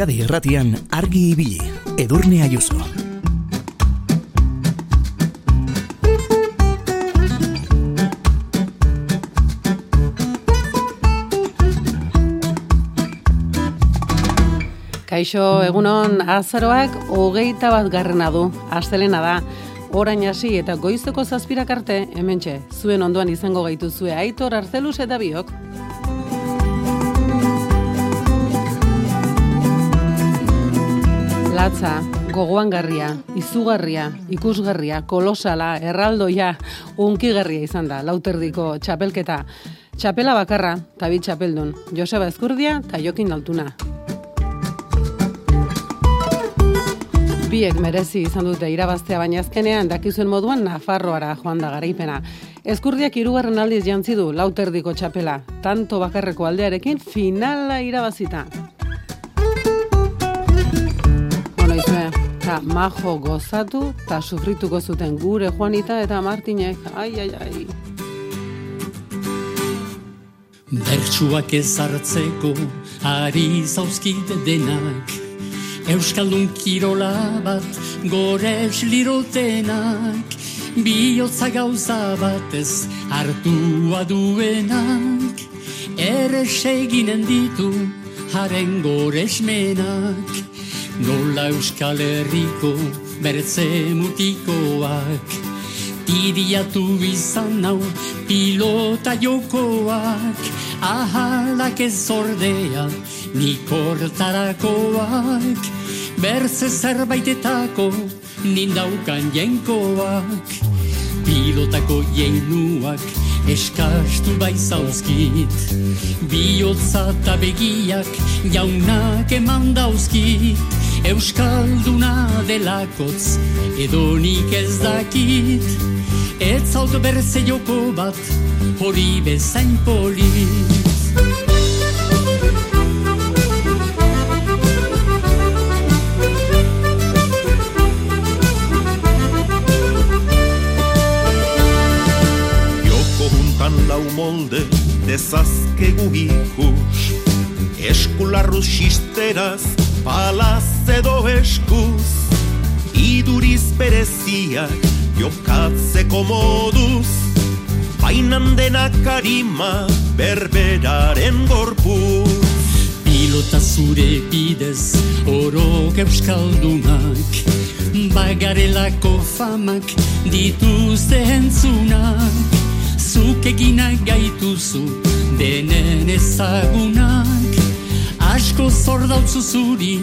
Euskadi Irratian argi ibili. Edurne Ayuso. Kaixo, egunon, azaroak hogeita bat garrena du, astelena da, orain hasi eta goizteko zazpirak arte, hementxe, zuen ondoan izango gaitu zue aitor arzeluz eta biok. Latza, gogoangarria, izugarria, ikusgarria, kolosala, erraldoia, unkigarria izan da, lauterdiko txapelketa. Txapela bakarra, tabi txapeldun, Joseba Ezkurdia eta Jokin Altuna. Biek merezi izan dute irabaztea baina azkenean dakizuen moduan Nafarroara joan da garaipena. Ezkurdiak hirugarren aldiz jantzi du lauterdiko txapela, tanto bakarreko aldearekin finala irabazita. Eta majo gozatu eta sufrituko zuten gure Juanita eta Martinek, ai, ai, ai. Bertsuak ezartzeko ari zauzkite denak. Euskaldun kirola bat gores lirotenak. Biotza gauza batez hartua duenak. Ere seginen ditu haren goresmenak Nola Euskal Herriko bertze mutikoak Tiriatu izan hau pilota jokoak. Ahalak ez ordea nikortarakoak Berze zerbaitetako nindaukan jenkoak. Pilotako jeinuak eskastu bai zauzkit Biotza eta begiak jaunak eman dauzkit Euskalduna delakotz edonik ez dakit. Ez zaut berze joko bat hori bezain polit. Joko juntan lau molde dezazkegu ikus. Eskularruz xisteraz, palaz edo eskuz Iduriz bereziak jokatzeko moduz. Bainan denak harima berberaren gorpuz. Pilota zure bidez orok euskaldunak Bagarelako famak dituzte entzunak. Zuk eginak gaituzu denen ezagunak Asko zordautzu zuri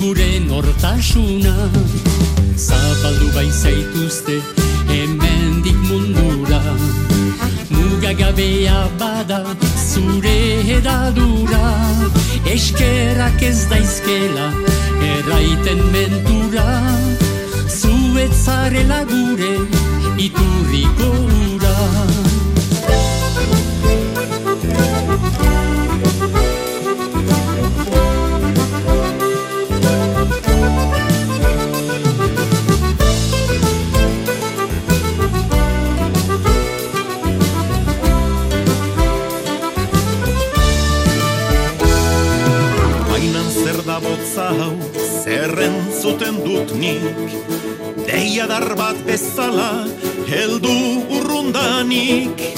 gure nortasunak Zapaldu bai zaituzte hemendik mundura. Mugagabea bada zure edadura Eskerak ez daizkela erraiten mentura. Zuetzarela gure iturriko ura hau, zerren zuten dut nik. Deia dar bat bezala, heldu urrundanik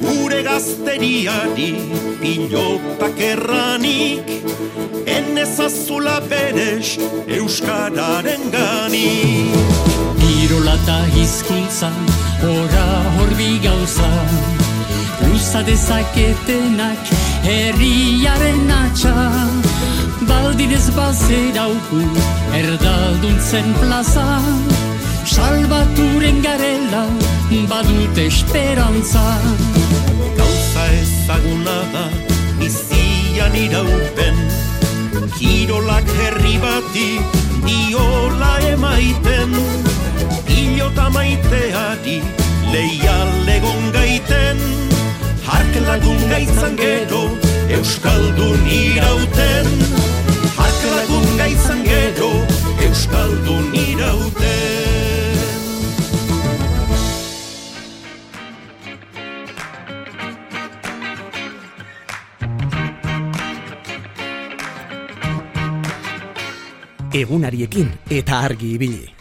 Gure gazteriari pilotak erranik. Enezazula beres euskararen ganik. Irola eta hizkuntza, ora horbi gauza. Luza dezaketenak herriaren atxa Baldinez bazerauku erdalduntzen plaza. Salbaturen garela badut esperantza. Gauza ezaguna da bizian irauten Kirolak herri bati diola emaiten. Pilota maiteari leial egon gaiten. Hark lagun gaitzan gero Euskaldun irauten. Hark gaitzan gero Euskaldun irauten egunariekin eta argi ibili.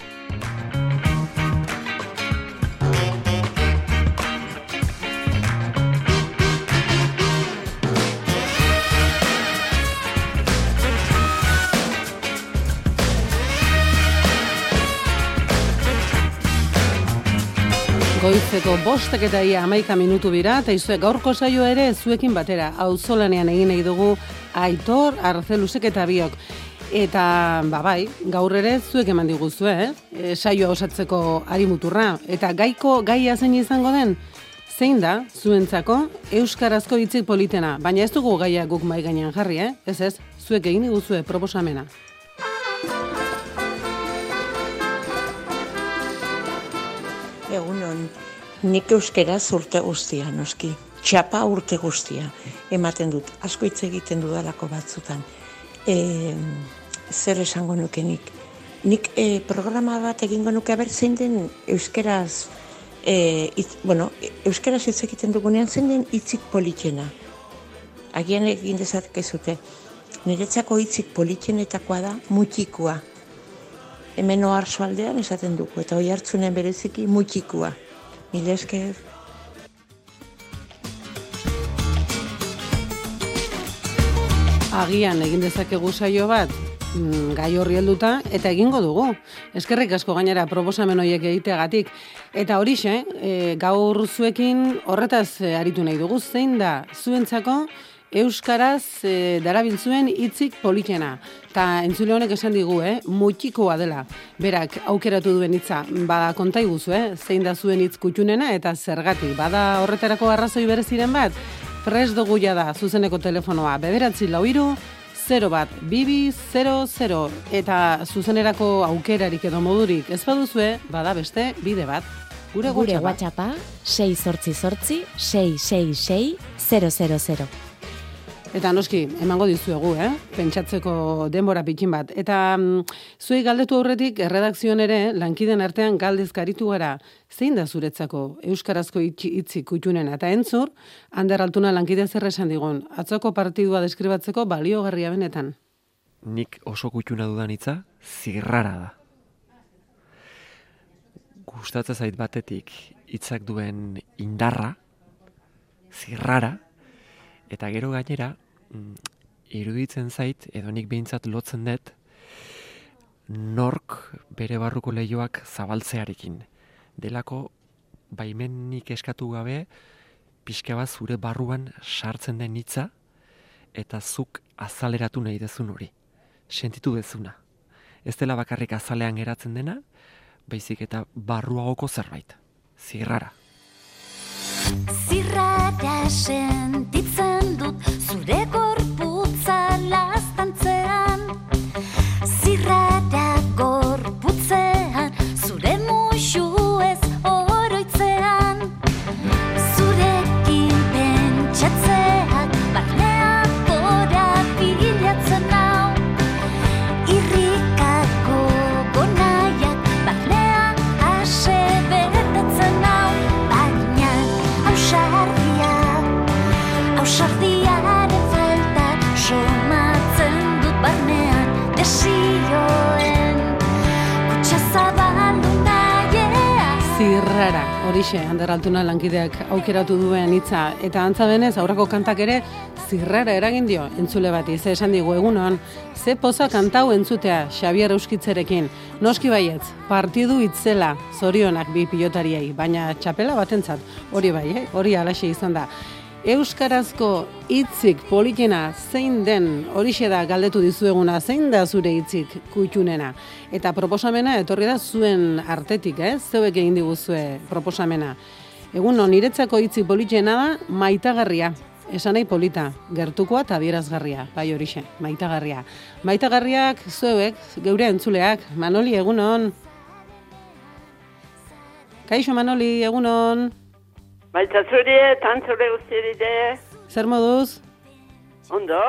Goizeko bostek eta ia amaika minutu bira, eta izue gaurko saio ere zuekin batera, auzolanean egin nahi dugu Aitor, Arzelusek eta biok. Eta, ba bai, gaur ere zuek eman diguzue, eh? E, saioa osatzeko ari muturra. Eta gaiko gaia zein izango den, zein da, zuentzako, euskarazko hitzik politena. Baina ez dugu gaia guk mai gainean jarri, eh? Ez ez, zuek egin diguzue proposamena. Egunon, nik euskera urte guztia, noski. Txapa urte guztia. Ematen dut, asko hitz egiten dudalako batzutan. E, zer esango nuke nik? E, programa bat egingo nuke aber zein den euskeraz, e, itz, bueno, euskeraz hitz egiten dugunean zein den hitzik politena. Agian egin dezakezute. Niretzako hitzik politenetakoa da mutxikoa hemen oharzo aldean esaten dugu, eta hoi hartzunen bereziki mutxikua. Mila esker. Agian egin dezakegu saio bat, mm, gai horri helduta eta egingo dugu. Eskerrik asko gainera proposamen horiek egiteagatik eta horixe, e, gaur zuekin horretaz e, aritu nahi dugu zein da zuentzako euskaraz e, darabiltzuen hitzik politena. Ta entzule honek esan digu, eh, mutxikoa dela. Berak aukeratu duen hitza, bada konta iguzu, eh, zein da zuen hitz kutxunena eta zergatik. Bada horretarako arrazoi bereziren bat, pres dugu da zuzeneko telefonoa, bederatzi lau iru, 0 bat, bibi, 0, eta zuzenerako aukerarik edo modurik ez baduzue, bada beste, bide bat. Gure, Gure. WhatsAppa 6 sortzi sortzi 666 000. Eta noski, emango dizuegu, eh? Pentsatzeko denbora pikin bat. Eta mm, zuei galdetu aurretik, erredakzioan ere, lankiden artean galdezkaritu gara, zein da zuretzako euskarazko hitzik kutxunena. Eta entzur, Ander Altuna lankide zer esan digun, atzoko partidua deskribatzeko baliogarria benetan. nik oso kutxuna dudan hitza zirrara da. Gustatzen zait batetik hitzak duen indarra, zirrara, eta gero gainera, iruditzen zait, edo nik behintzat lotzen dut, nork bere barruko leioak zabaltzearekin. Delako, baimenik eskatu gabe, pixka bat zure barruan sartzen den hitza, eta zuk azaleratu nahi dezun hori. Sentitu dezuna. Ez dela bakarrik azalean geratzen dena, baizik eta barruagoko zerbait. Zirrara. Zirrara sentitzen dut zure horixe, Ander Altuna lankideak aukeratu duen hitza. Eta antza denez, aurreko kantak ere, zirrara eragin dio, entzule bati, ze esan digu egunon, ze poza kantau entzutea Xabier Euskitzerekin. Noski baietz, partidu itzela, zorionak bi pilotariei, baina txapela batentzat, hori bai, eh? hori alaxe izan da. Euskarazko hitzik politena zein den horixe da galdetu dizueguna, zein da zure hitzik kutxunena. Eta proposamena etorri da zuen artetik, eh? zeuek egin diguzue proposamena. Egun non, niretzako hitzik politena da maitagarria. Esan nahi polita, gertukoa eta adierazgarria, bai horixe, maitagarria. Maitagarriak zeuek, geure entzuleak, Manoli egunon. Kaixo Manoli egunon. Baita zuri eta antzure guztiari de, Zer moduz? ondo,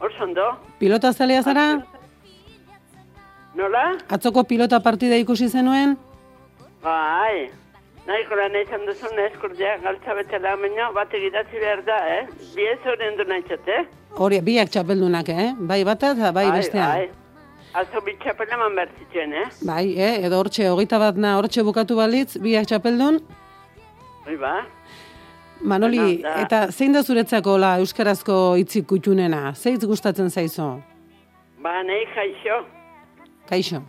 oso ondo, Pilota zalea zara? nola? Atzoko pilota partida ikusi zenuen? Bai, nahiko lan izan duzun eskurdia galtza betela baina bat egidatzi behar da, eh? Bi ez horien du nahi txate, eh? Hori, biak txapeldunak, eh? Bai bata eta bai bestea. Bai, Azo bitxapela eman behar zituen, eh? Bai, eh, edo hortxe, hogeita bat na, hortxe bukatu balitz, biak txapeldun. Hoi ba. Manoli, Bueno, da. eta zein da zuretzako la euskarazko hitzik kutxunena? Zeitz gustatzen zaizo? Ba, nahi jaixo. Kaixo.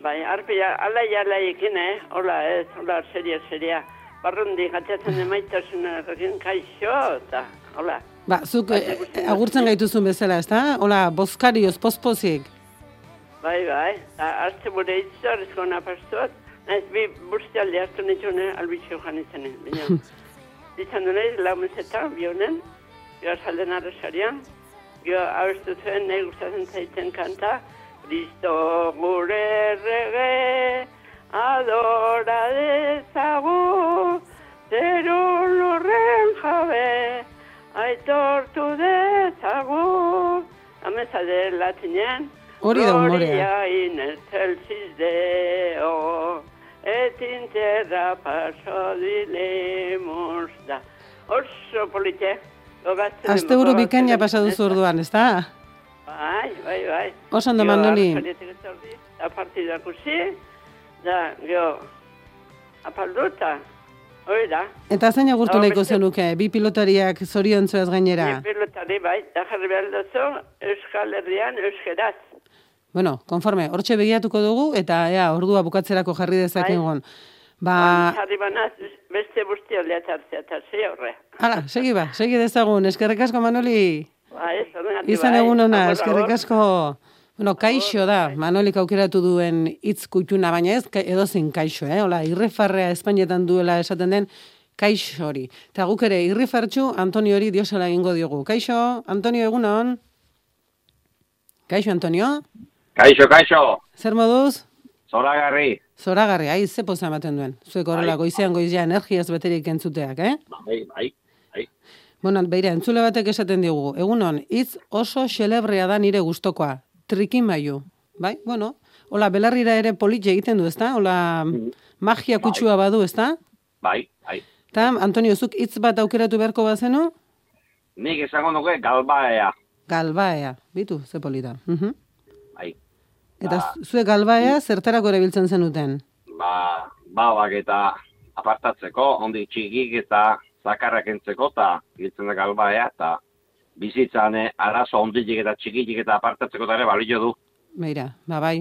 Bai, arpia, ala jala ekin, eh? Hola, ez, hola, seria, seria. Barrundi gatzatzen emaitasunarekin kaixo, eta, hola. Ba, zuk eh, agurtzen gaituzun bezala, ezta? Hola, bozkarioz, pospozik. Bai, bai, hartze gure itzor, ez gona pastuat. Naiz, bi bustialde hartu nitune, albitxo jan izanen. Baina, izan du nahi, lau mesetan, bi honen, gio salden arrasarian, gio abestu zuen, nahi gustatzen zaiten kanta, Cristo gure errege, adora dezagu, zeru lurren jabe, aitortu dezagu. Ameza de latinean, Hori da umorea. Gloria in excelsis Deo, et in terra paso dilemus da. Oso. Gogatzen Aste buru bikaina pasa duzu orduan, ezta? Bai, bai, bai. Oso ondo, etorri, Da partida ikusi, da, gero, apalduta, hori da. Eta zein agurtu beste- zenuke, bi pilotariak zoriontzuaz gainera? Ni pilotari bai, da jarri behar duzu, Euskal Herrian, Euskeraz. Bueno, konforme, hortxe begiatuko dugu, eta ea, ordua bukatzerako jarri dezakegon. Ba, Jarri banaz, beste busti aldea tartzea, eta ze horre. hala, segi ba, segi dezagun, eskerrik asko Manoli. Ba, ez, Izan bai. egun ona, eskerrik asko. Bueno, kaixo da, Manolik aukeratu duen hitz kutxuna, baina ez edozein kaixo, eh? Hola, irrifarrea Espainetan duela esaten den kaixo hori. Eta guk ere irrifartxu Antonio hori diosela egingo diogu. Kaixo, Antonio egunon? Kaixo, Antonio? Kaixo, kaixo, Zer moduz? zoragarri. Zoragarri, ai, ze poza ematen duen. Zuek horrela, goizean goizea energiaz beterik entzuteak, eh? Bai, bai, bai. Bueno, beira, entzule batek esaten digu, egunon, hitz oso xelebrea da nire gustokoa, trikin baiu. Bai, bueno, hola, belarrira ere polit egiten du, ezta? Hola, magia kutsua badu, ezta? Bai, bai. Eta, Antonio, zuk hitz bat aukeratu beharko bazenu? Nik esango nuke galbaea. Galbaea, bitu, ze polita. Mhm. Bai. Eta zuek galbaea zertarako erabiltzen zenuten? Ba, babak eta apartatzeko, ondik txikik eta zakarrak entzeko, eta giltzen da galbaea, eta bizitzan eh, arazo onditik eta txikitik eta apartatzeko eta ere balio du. Beira, ba bai.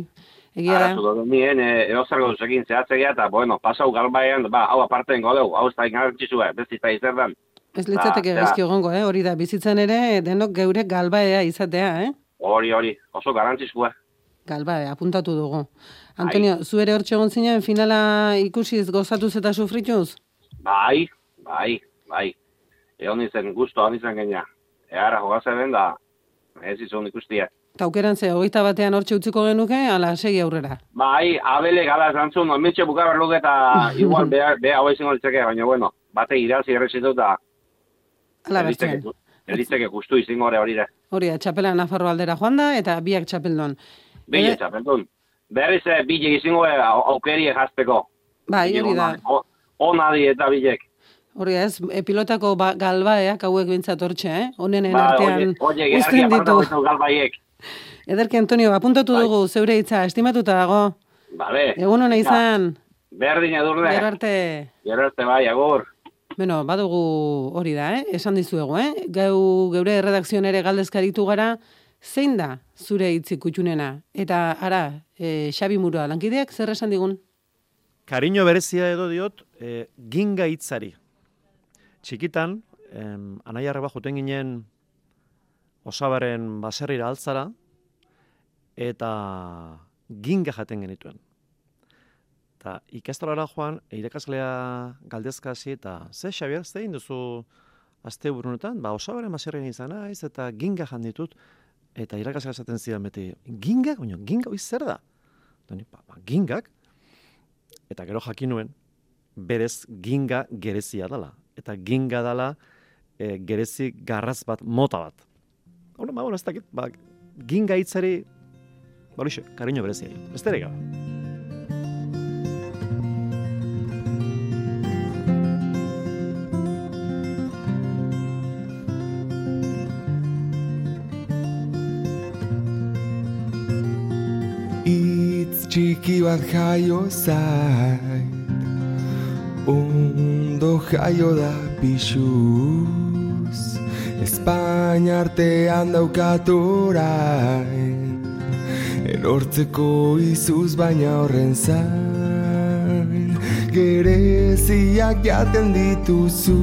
Egia da, Arazo dut nien, e, eozargo duzekin zehatzea, eta bueno, pasau galbaean, ba, hau aparten godeu, hau ez da ingarrantzizue, bezita izer dan. ez litzateke Ba, gaizki egongo, eh? hori da, bizitzan ere denok geure galbaea izatea, eh? Hori, hori, oso garantzizue. Galbaea, apuntatu dugu. Antonio, zu ere hortxe egon zinen finala ikusiz gozatuz eta sufrituz? Bai, bai, bai. Egon izen, guztu hon izan genia. Eara jogazen da, ez izan ikustia. Eta aukeran ze, hogeita batean hortxe utziko genuke, ala segi aurrera. Bai, abele gala zantzun, omitxe bukaber luke eta igual beha, beha hau izango litzake, baina bueno, bate irazi errezitu eta Ala bertzen. elitzeke gustu izango hori hori da. Hori da, txapela Nafarro aldera joan da, eta biak txapeldon. Bile, Eh, txapeldun. Berriz eh, bile izango eh, au- aukerie jazteko. Bai, hori da. O- Onadi eta bilek. Hori ez, e, pilotako ba, galbaeak hauek bintzat hortxe, eh? Honenen Ba, artean oie, oie, uzten gerarki ditu. galbaiek. Ederki, Antonio, apuntatu Bai. dugu, zeure hitza, estimatuta dago. Bale. Egun hona izan, Berdin edurne. gero arte. Gero arte bai, agur. Bueno, badugu hori da, eh? Esan dizuegu, eh? Geu, geure erredakzioan ere galdezkaritu gara, zein da zure hitzik kutxunena? Eta, ara, e, Xabi Murua, lankideak zer esan digun? Kariño berezia edo diot, e, ginga hitzari. Txikitan, em, anaia arreba juten ginen osabaren baserrira altzara, eta ginga jaten genituen. Eta ikastolara joan, irakaslea galdezka hasi eta ze Xabier, ze egin duzu aste burunetan? Ba, osabaren baserrian izan naiz eta ginga jan ditut. Eta irakaslea esaten zidan beti, gingak? Baina, ginga hori zer da? Doni, ba, ba, gingak? Eta gero jakin nuen, berez ginga gerezia dela. Eta ginga dela e, gerezi garraz bat, mota bat. Hora, ba, bueno, ez dakit, ba, ginga hitzari, ba, kariño berezia. Besterik gabe. Txiki bat jaio zait Ondo jaio da pixuz Espaina artean daukat orain Erortzeko izuz baina horren zain. Gereziak jaten dituzu.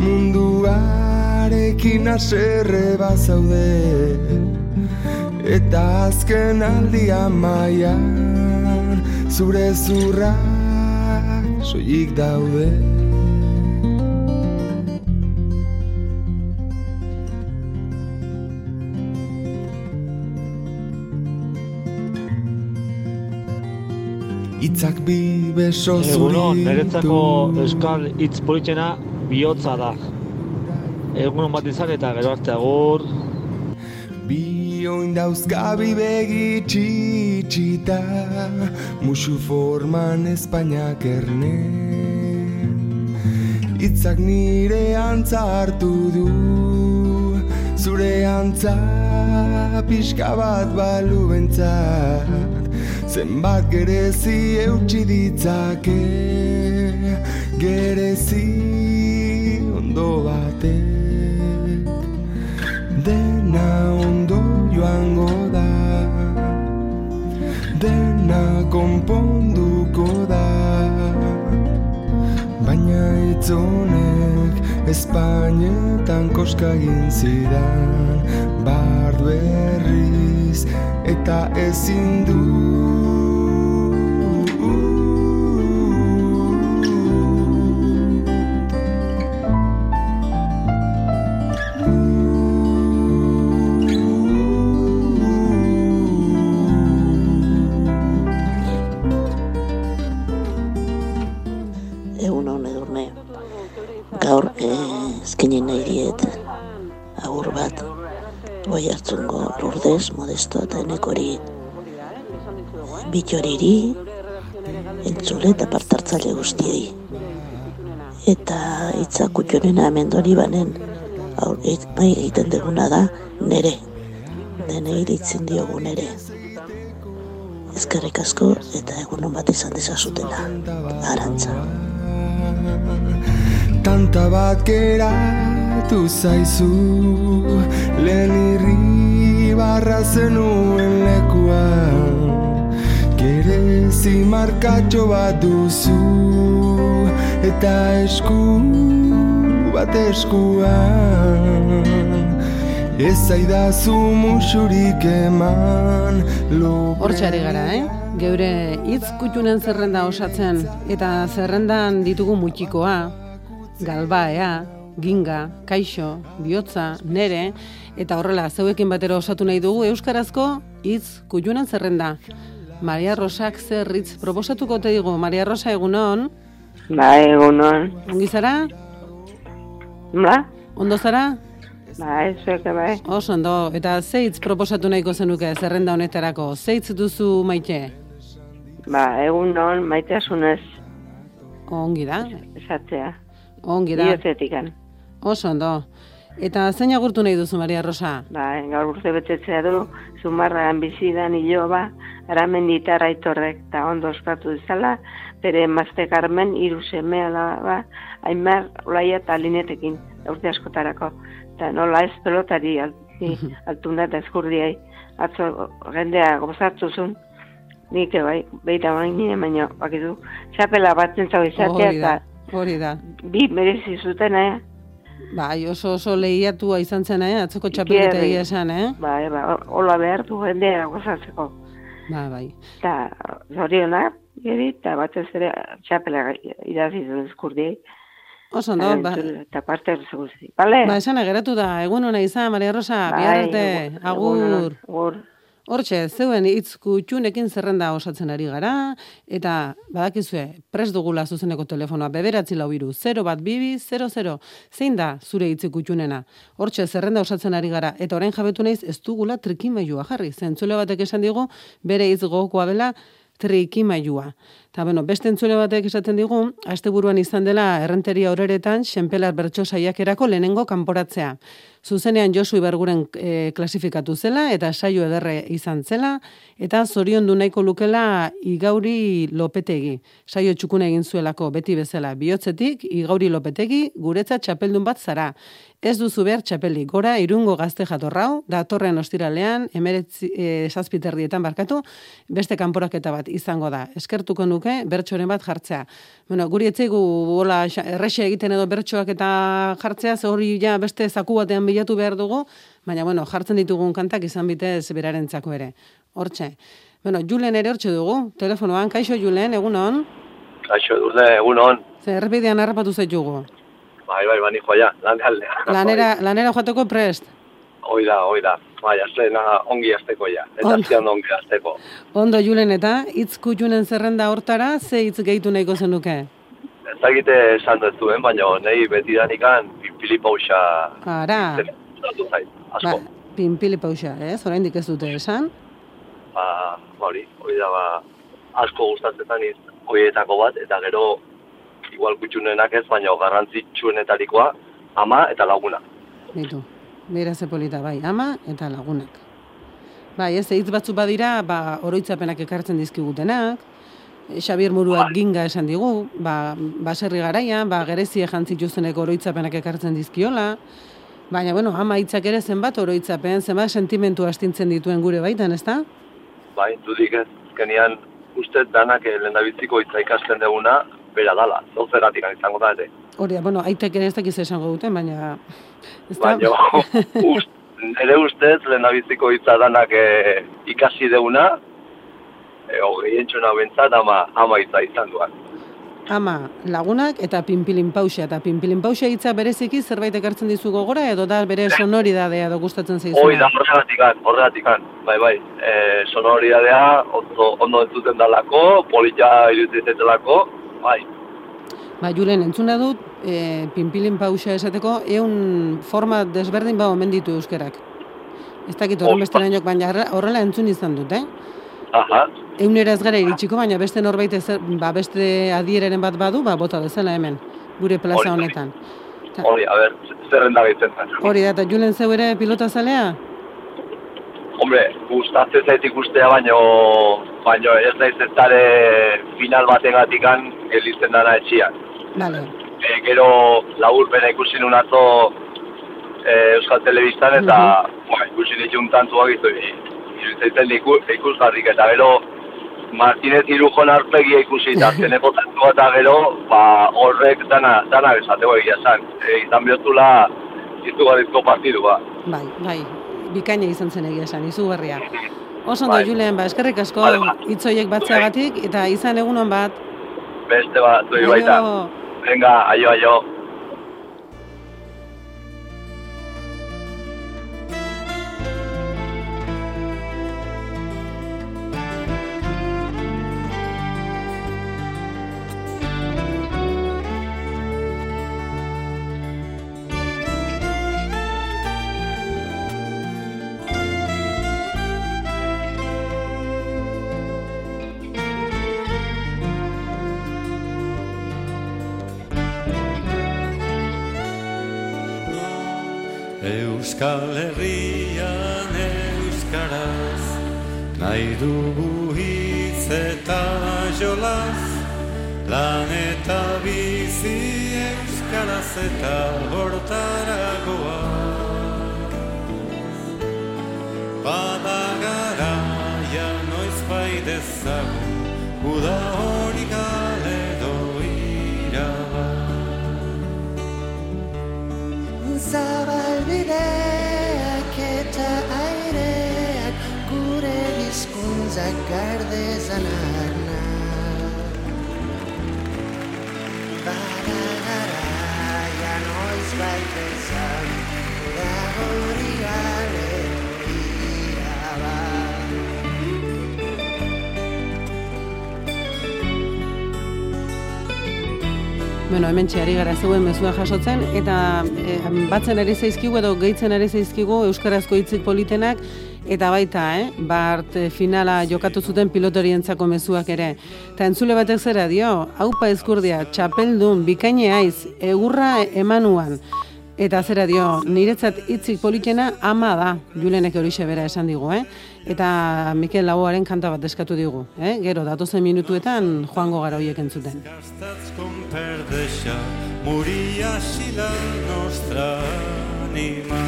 Munduarekin aserre bazaude Eta azken aldia maian Zure zurrak soilik daude Itzak bi beso Egunon, niretzako euskal hitz politxena bihotza da. Egunon bat izan eta gero arte agur. Bi oin dauzkabi begi txitxita Musu forman Espainiak erne. Itzak nire antza hartu du Zure antza pixka bat balu bentzat. Zenbat gerezi eutxi ditzake Gerezi joango da. Dena konponduko da. Baina hitz honek Espainetan koska egin zidan. Bart berriz eta ezin du lurdez, modesto eta enekori bitxoriri entzule eta partartzaile guztiei. Eta hitza kutxonena amendori banen aur, et, bai egiten duguna da nere. Denei ditzen diogu nere. Ezkerrik asko eta egun bat izan dezazutela. Arantza. Tanta bat geratu zaizu Lehen barra zenuen lekuan. Gerezi markatxo bat duzu Eta esku bat eskuan. Ez zaidazu musurik eman lo Hortxe ari gara, eh? Geure hitz kutxunen zerrenda osatzen eta zerrendan ditugu mutxikoa, galbaea, ginga, kaixo, bihotza, nere, eta horrela zeuekin batera osatu nahi dugu euskarazko hitz kutxunen zerrenda. Maria Rosak zer hitz proposatuko te digu. Maria Rosa egunon, Bai, egunon. ongi zara? Ba? Ondo zara? Bai, zuek bai. Oso ondo, eta ze hitz proposatu nahiko zenuke zerrenda honetarako? Ze hitz duzu maite? Ba, egunon, maitasunez Ongi da, esatzea. ongi da. Biotetikan. Oso ondo. Eta zein agurtu nahi duzu, Maria Rosa? Ba, gaur urte betetzea du, zumarragan bizidan iloba, aramenditar aitorrek, eta ondo ospatu dezala, bere emazte Carmen, hiru seme alaba, aimar, olaia eta linetekin, urte askotarako. Eta nola ez pelotari alti, altunda eta eskurdiai. Atzo jendea gozatu zuen, nik bai, beita baina, baina, bakizu, txapela bat zentzau izatea, eta hori da. bi merezi zuten, eh? Bai, oso oso lehiatua izan zen, eh? Atzoko txapelketa egia esan, eh? Bai, ba, hola behar du jendea gozatzeko. Ba, bai. Eta zorionak, geri, eta batez ere txapela idazi duen eskurdiei. Oso ondo, ba, Eta parte errezu guzti. Bale? ba esan geratu da, egun hona izan, Maria Rosa, Bai, bihar arte, egun- egun agur. Hortxe, zeuen hitz kutxunekin zerrenda osatzen ari gara, eta badakizue, pres dugula zuzeneko telefonoa, beberatzi lau iru, 0 bat bibi, 00, zein da zure hitz kutxunena? Hortxe, zerrenda osatzen ari gara, eta orain jabetu naiz ez dugula trikimailua jarri, zentzule batek esan digu, bere hitz gogokoa bela, trikimailua. Eta, bueno, beste entzule batek esaten digu, asteburuan izan dela errenteria horeretan, senpelar bertso saiakerako lehenengo kanporatzea. Zuzenean Josu Iberguren e, klasifikatu zela, eta saio ederre izan zela, eta zorion du nahiko lukela igauri lopetegi. Saio txukun egin zuelako beti bezala bihotzetik, igauri lopetegi, guretza txapeldun bat zara. Ez duzu behar txapeli, gora irungo gazte jatorrau, datorren ostiralean, emeretzi, e, zazpiterrietan barkatu, beste kanporaketa bat izango da. Eskertuko nuke, bertsoren bat jartzea. Bueno, guri etzeigu bola errexe egiten edo bertsoak eta jartzea, ze hori ja beste zaku batean bilatu behar dugu, baina bueno, jartzen ditugun kantak izan bitez berarentzako ere. Hortxe. Bueno, Julen ere hortxe dugu, telefonoan, kaixo Julen, egunon? Kaixo, dule, egunon. Ze errepidean harrapatu zaitugu. Bai, bai, bani joa, lan aldea. Lanera, lanera joateko prest. Hoi da, hoi da. Bai, aztena ongi azteko ja. Eta On- aztean ongi azteko. Ondo Julen eta hitz kutxunen zerrenda hortara, ze hitz gehitu nahiko zenuke? Ez dakite esan dut zuen, baina nahi beti danikan pipili pausa Ara, ba, Asko. pinpili pausa, ez? Oraindik ez dute esan. Ba, hori, hori da, ba, asko gustatzetan iz, horietako bat, eta gero, igual kutxunenak ez, baina garrantzitsuenetarikoa, ama eta laguna. Bitu, bera ze polita, bai, ama eta lagunak. Bai, ez, hitz batzu badira, ba, oroitzapenak ekartzen dizkigutenak, eh, Xabier Muruak ginga esan digu, ba, baserri garaian, ba, gerezie jantzituztenek oroitzapenak ekartzen dizkiola, baina, bueno, ama hitzak ere zenbat oroitzapen, zenbat sentimentu astintzen dituen gure baitan, ezta? Bai, dudik ez, azkenean uste danak lehendabiziko hitza ikasten duguna, bera dala, zauzeratik izango da ere. Hori, da, bueno, aitek ere ez dakiz esango duten, baina... Ez Baina, ust, nire ustez, lehendabiziko hitza danak e, ikasi duguna, e, hogei entxona bentsat, ama, ama hitza izan duan. Ama, lagunak eta pinpilin pausa. Eta pinpilin pausa hitza bereziki zerbait ekartzen dizu gogora edo da bere sonoridadea edo gustatzen zaizuna. Hoi da horregatikan, horregatikan, bai, bai, e, sonoridadea ondo, ondo entzuten dalako, polita iruditzen delako, bai, Ba, Julen, entzuna dut, e, pinpilin pausa esateko, eun forma desberdin ba omen ditu euskerak. Ez dakit horren beste lainok, baina horre- horrela entzun izan dut, eh? aha, Eunera ez gara iritsiko, baina beste norbait ez, ba, beste adiereren bat badu, ba, bota bezala hemen, gure plaza honetan. hori, a ber, zerrenda gaitzen zen. Hori da, eta Julen zeu ere pilota zalea? Hombre, gustatzen zait ikustea, baino, baino ez naiz ezare final bategatikan gelditzen dana etxian. Bale. E, gero laburpena ikusi nun atzo e, Euskal Telebistan eta ba, ikusi ditun tantuak izu, iruditzen iku, ikusgarrik eta gero Martinez Irujon arpegia ikusi eta zeneko tantua eta gero ba, horrek dana, dana esateko egia esan. E, izan bihotula izugarrizko partidu ba. Bai, bai, bikaina izan zen egia esan, izugarria. Oso ondo, Bai. Julen, ba, eskerrik asko Vale, ba. hitzoiek batzeagatik, eta izan egunon bat. Beste bat, zui baita. Venga, aio, aio. Euskal Herrian euskaraz nahi dugu hitz eta jolaz. Lan eta bizi euskaraz eta hortaragoa Bada garaia noiz bai dezagun uda hori gale Zabalbideak eta aireak gure bizkuntzak gardezanak Bada garaia noiz bait bezan Da Bueno, hemen txeari gara zeuen mezua jasotzen, eta e, batzen ere zaizkigu edo gehitzen ere zaizkigu Euskarazko hitzik politenak, eta baita, eh? Bart finala jokatu zuten pilotorientzako mezuak ere. Ta entzule batek zera dio, haupa ezkurdia, txapeldun, bikaine aiz, egurra emanuan. Eta zera dio, niretzat hitzik politena ama da, Julenek horixe bera esan digu, eh? Eta Mikel Laboaren kanta bat eskatu digu, eh? Gero, datozen minutuetan joango gara hoiek entzuten. Gastats com per deixar morir així la nostra ànima.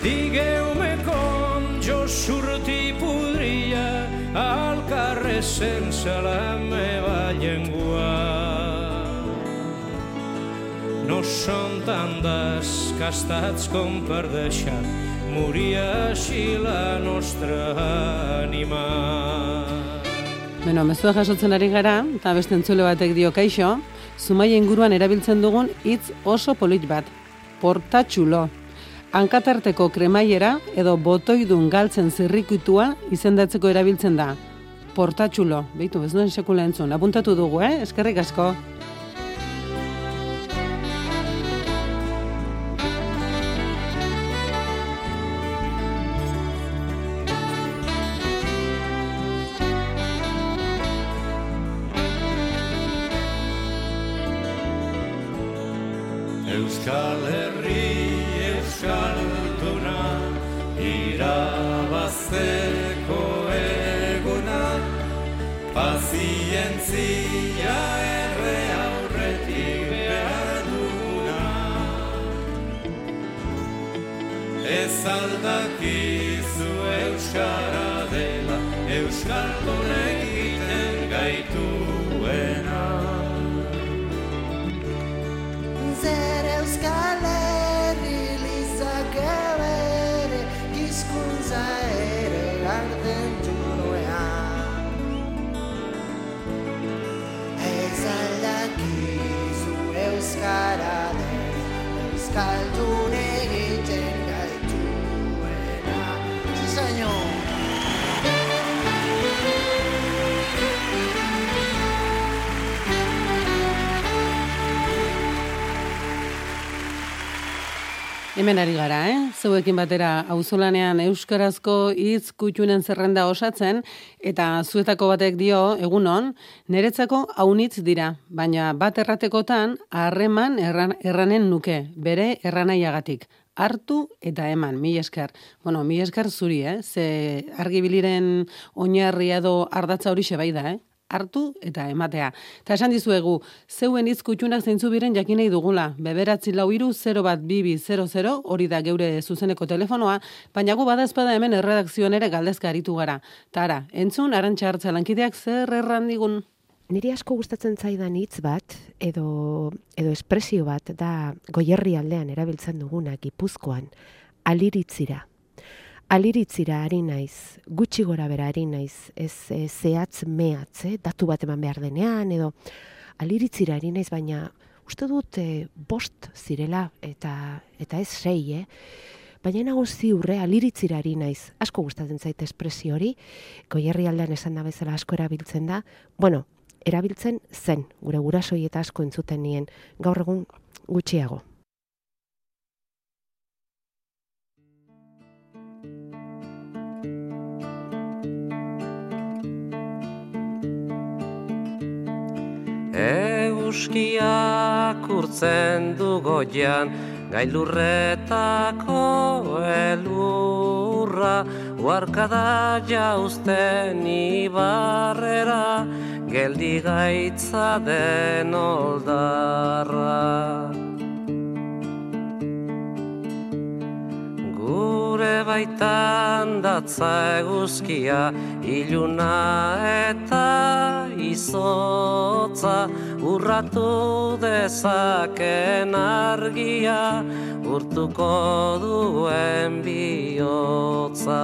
Digueu-me com jo sortir podria al carrer sense la meva llengua. No som tan descastats com per deixar morir així la nostra ànima. Bueno, mezua jasotzen ari gara, eta beste entzule batek dio kaixo, zumaia inguruan erabiltzen dugun hitz oso polit bat, portatxulo. Hankatarteko kremaiera edo botoidun galtzen zirrikutua izendatzeko erabiltzen da. Portatxulo, behitu, ez duen sekula entzun, apuntatu dugu, eh? Eskerrik asko. Hemen ari gara, eh? Zeuekin batera auzolanean euskarazko hitz kutxunen zerrenda osatzen eta zuetako batek dio egunon, niretzako haunitz dira, baina bat erratekotan harreman erran, erranen nuke, bere erranaiagatik hartu eta eman, mi esker. Bueno, mi esker zuri, eh? Ze argibiliren oinarria edo ardatza hori bai da, eh? Hartu eta ematea. Ta esan dizuegu, zeuen hitz kutxunak zeintzu biren jakinei dugula. Beberatzi lau iru 0 bat bibi 00 hori da geure zuzeneko telefonoa, baina gu bada espada hemen erredakzioan ere galdezka aritu gara. Tara, entzun, arantxa hartza lankideak zer errandigun? Niri asko gustatzen zaidan hitz bat edo edo espresio bat da goierri aldean erabiltzen duguna Gipuzkoan aliritzira. Aliritzira ari naiz, gutxi gora bera ari naiz, ez e, zehatz mehatz, eh? datu bat eman behar denean, edo aliritzira ari naiz, baina uste dut e, bost zirela, eta, eta ez sei, eh? Baina nago ziurre, aliritzira ari naiz, asko gustatzen zait espresio hori, goierri aldean esan da bezala asko erabiltzen da, bueno, erabiltzen zen, gure gurasoi eta asko entzuten nien, gaur egun gutxiago. Euskiak urtzen du goian, gailurretako elurra, uarkada jauzten ibarrera, geldi gaitza den oldarra. Gure baitan datza eguzkia, iluna eta izotza, urratu dezaken argia, urtuko duen bihotza.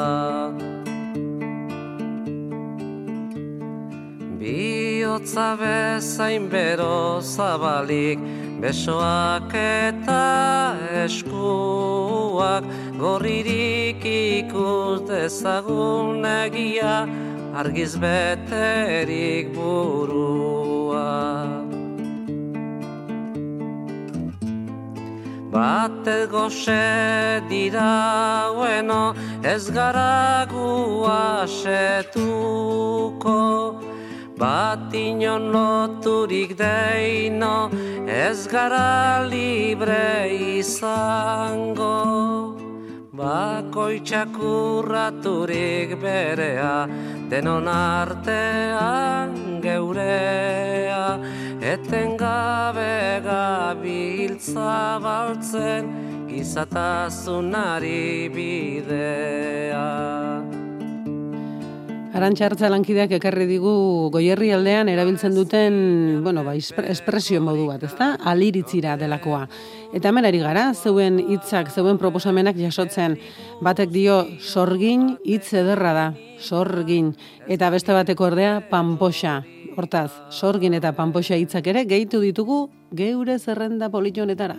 Bihotza bezain bero zabalik, besoak eta eskuak, gorririk ikus dezagun egia, argiz beterik burua. Bate goxe dira bueno ez gara gu asetuko Bat inon loturik deino ez gara libre izango Bakoitzak urraturik berea denon artean geurea etengabe gabiltza baltzen gizatasunari bidea. Arantxa lankideak ekarri digu goierri aldean erabiltzen duten, bueno, ba, espre- espresio modu bat, ezta? Aliritzira delakoa. Eta hemen gara, zeuen hitzak, zeuen proposamenak jasotzen. Batek dio, sorgin hitz ederra da, sorgin. Eta beste bateko ordea, panpoxa. Hortaz, sorgin eta panpoxa hitzak ere gehitu ditugu geure zerrenda politonetara.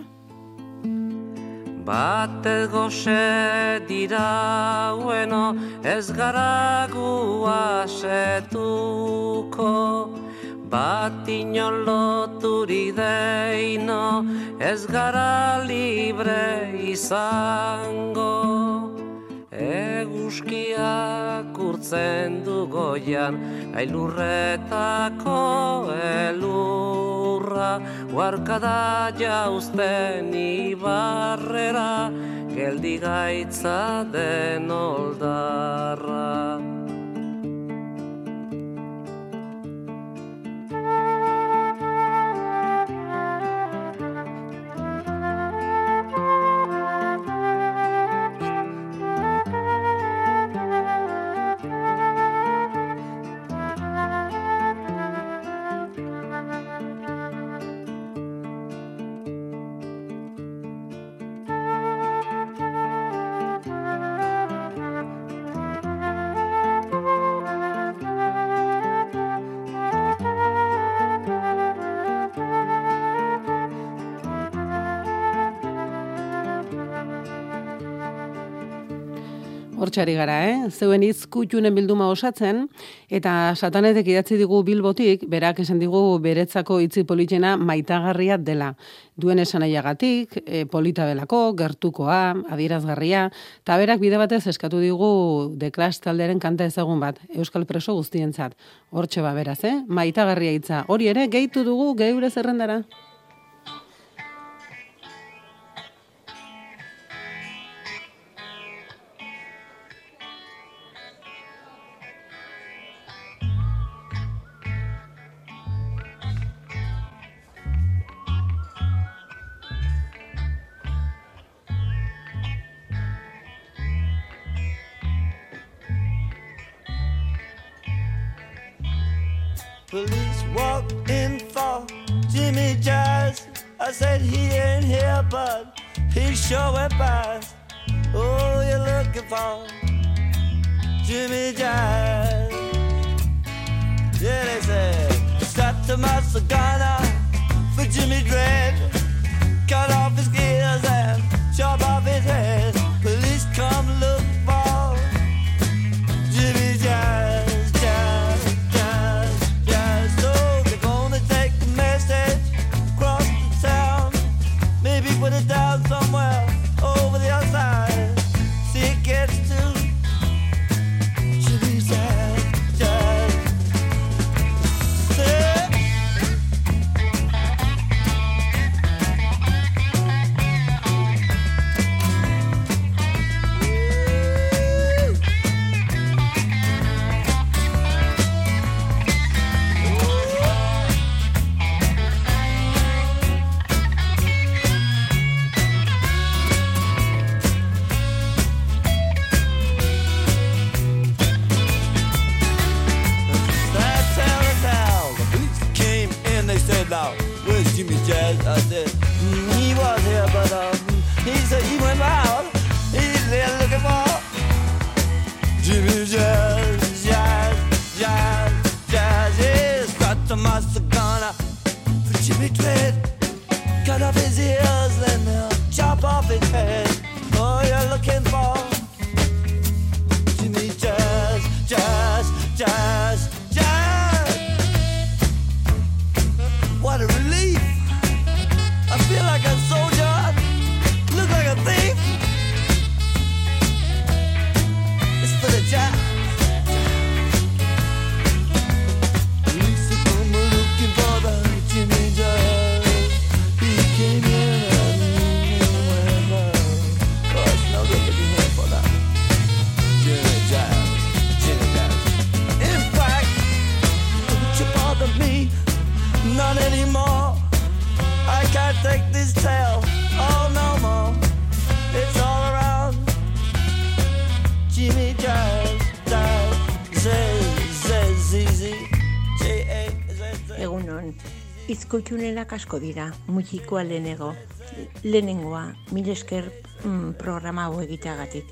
Bate goxe dira bueno ez gara gu asetuko Bat inon loturi deino ez gara libre izango Eguzkiak urtzen du goian Ailurretako elurra Huarkada jauzten ibarrera Geldi gaitza den oldarra Hortxari gara, eh? Zeuen hitz kutxunen bilduma osatzen, eta satanetek idatzi digu bilbotik, berak esan digu beretzako hitzi politena maitagarria dela. Duen esanaiagatik, e, polita belako, gertukoa, adierazgarria, eta berak bide batez eskatu digu The Clash talderen kanta ezagun bat, Euskal Preso guztientzat. Hortxe ba beraz, eh? Maitagarria hitza. Hori ere, gehitu dugu geure zerrendara. I said he ain't here, but he sure went past. Oh, you're looking for Jimmy Jazz. Yeah, they said, start to master Ghana for Jimmy Dread. Cut off his ears and chop off his head. Police come look izkoitunenak asko dira, mutikoa lehenego. Lehenengoa, mil esker mm, programa hau egiteagatik.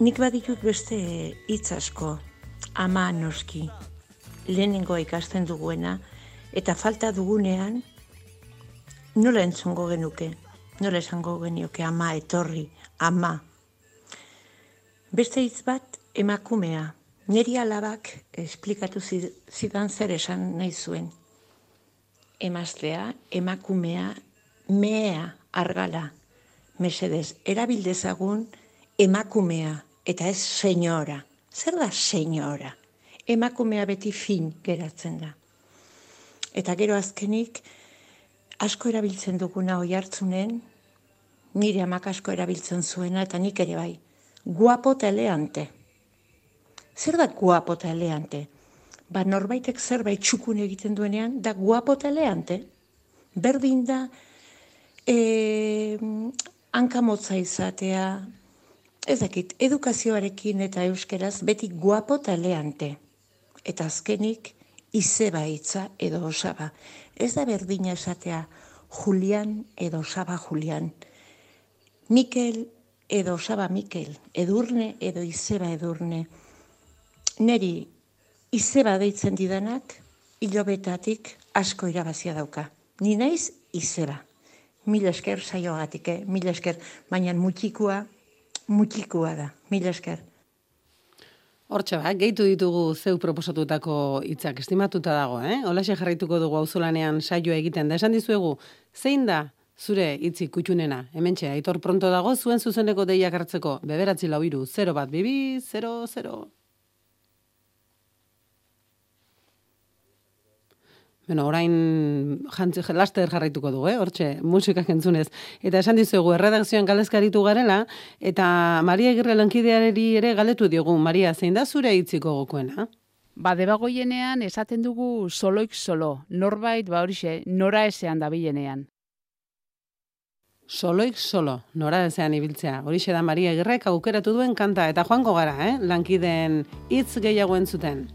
Nik baditut beste hitz asko, ama noski. Lehenengoa ikasten duguena, eta falta dugunean, nola entzungo genuke, nola esango genioke ama etorri, ama. Beste hitz bat, emakumea. Neri alabak esplikatu zi- zidan zer esan nahi zuen. Emaztea, emakumea, mea, argala. Mesedez, erabildezagun emakumea, eta ez senyora. Zer da senyora? Emakumea beti fin geratzen da. Eta gero azkenik, asko erabiltzen duguna oi hartzunen, nire amak asko erabiltzen zuena, eta nik ere bai. Guapo eta eleante. Zer da guapo eta eleante? Ba, norbaitek zerbait txukun egiten duenean, da guapo eta eleante. Berdin da, e, hankamotza izatea, ez dakit, edukazioarekin eta euskeraz beti guapo eta eleante. Eta azkenik, izeba hitza edo osaba. Ez da berdina esatea Julian edo osaba Julian. Mikel edo osaba Mikel. Edurne edo izeba edurne. Neri izeba deitzen didanak, hilobetatik asko irabazia dauka. Ni naiz izeba. Mila esker saioagatik, eh? mila esker. Baina mutxikua, mutxikua da. Mila esker. Hortxe ba, gehitu ditugu zeu proposatutako hitzak estimatuta dago, eh? Olaxe jarraituko dugu auzolanean saioa egiten da. Esan dizuegu, zein da zure hitzik kutxunena? Hementxe, aitor pronto dago zuen zuzeneko deiak hartzeko. Beberatzi lau iru, 0 bat, bibi, 0, 0. Bueno, orain jantzi, laster jarraituko dugu, eh? hortxe, musikak entzunez. Eta esan dizuegu, erredakzioan galdezkaritu garela, eta Maria Egirre lankideari ere galetu diogu, Maria, zein da zure hitziko gokoena? Ba, debagoienean esaten dugu soloik solo, norbait, ba horixe, nora esean dabilenean. Soloik solo, nora ezean ibiltzea. Horixe da Maria Egirrek aukeratu duen kanta, eta joango gara, eh? lankideen hitz gehiago entzuten.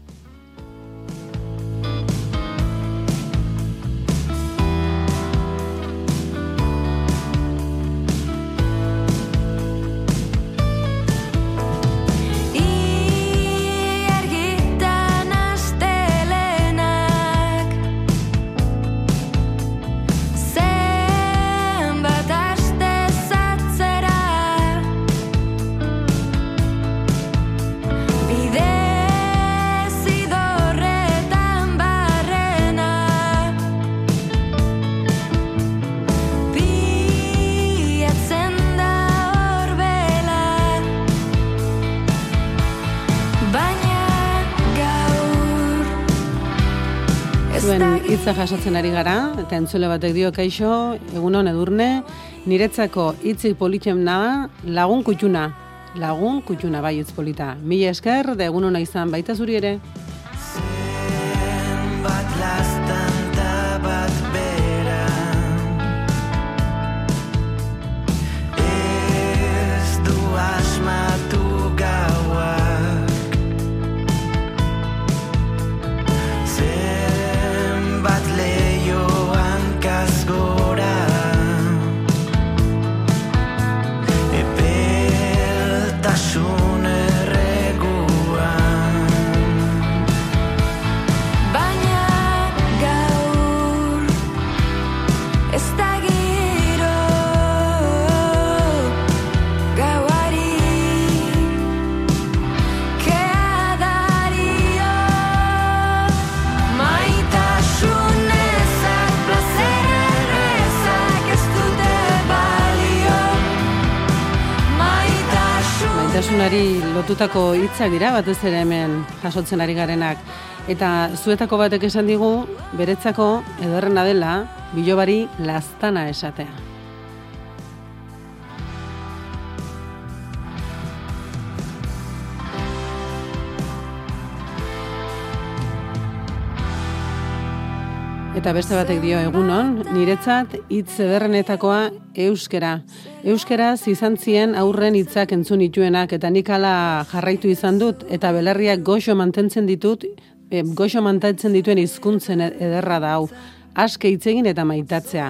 Hitza jasotzen ari gara, eta entzule batek dio kaixo, egunon edurne, niretzako hitzik politxen da lagun kutxuna. Lagun kutxuna bai hitz polita. Mila esker, da egun ona izan baita zuri ere. Lotutako hitzak dira batez ere hemen jasotzen ari garenak. Eta zuetako batek esan digu, beretzako ederrena dela, bilobari lastana esatea. Eta beste batek dio egunon, niretzat hitz ederrenetakoa euskera. Euskeraz izan zien aurren hitzak entzun nituenak eta nik hala jarraitu izan dut eta belarriak goxo mantentzen ditut, e, goxo mantentzen dituen hizkuntzen ederra da hau. Aske hitz egin eta maitatzea.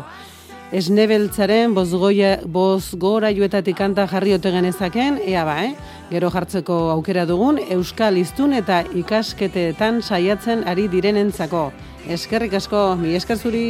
Esnebeltzaren bozgoia, bozgoraiuetatik kanta jarri ote genezaken, ea ba, eh? Gero jartzeko aukera dugun, Euskal Iztun eta ikasketeetan saiatzen ari direnentzako. Eskerrik asko, mi esker zuri.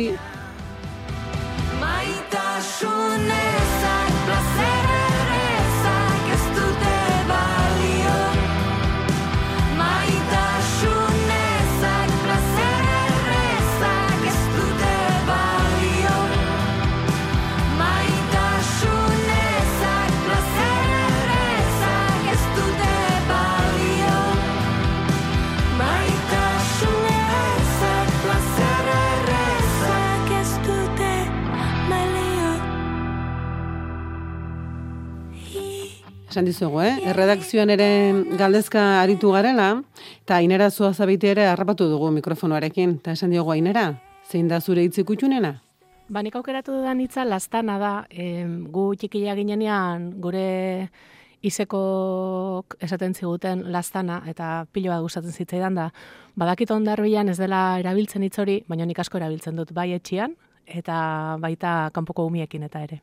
Esan dizugu, eh? Erredakzioan ere galdezka aritu garela, eta ainera zuazabiti ere harrapatu dugu mikrofonoarekin. Eta esan diogu ainera, zein da zure hitzik utxunena? Ba, nik aukeratu dudan hitza lastana da, em, gu txikia ginenean gure izekok esaten ziguten lastana eta pilo bat gustatzen zitzaidan da. Badakit ondarbian ez dela erabiltzen hitz hori, baina nik asko erabiltzen dut bai etxian eta baita kanpoko umiekin eta ere.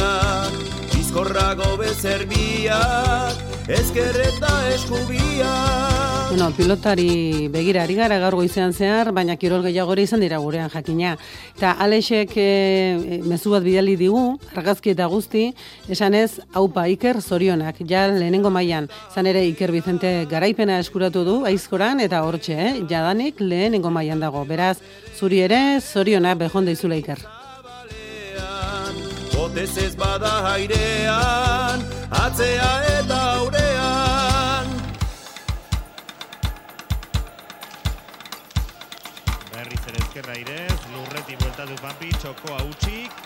Hankabia, bizkorrago bezerbiak, ezkerreta eskubia. Bueno, pilotari begira ari gara gaur goizean zehar, baina kirol gehiago ere izan dira gurean jakina. Eta Alexek e, mezu bat bidali digu, argazki eta guzti, esanez, haupa Iker zorionak, ja lehenengo mailan Zan ere Iker Vicente garaipena eskuratu du aizkoran eta hortxe, eh? jadanik lehenengo mailan dago. Beraz, zuri ere zorionak behonde izula Iker. Botez ez bada airean, atzea eta aurean. Berriz ere ezkerra irez, lurreti bueltatu Pampi, txokoa utxik,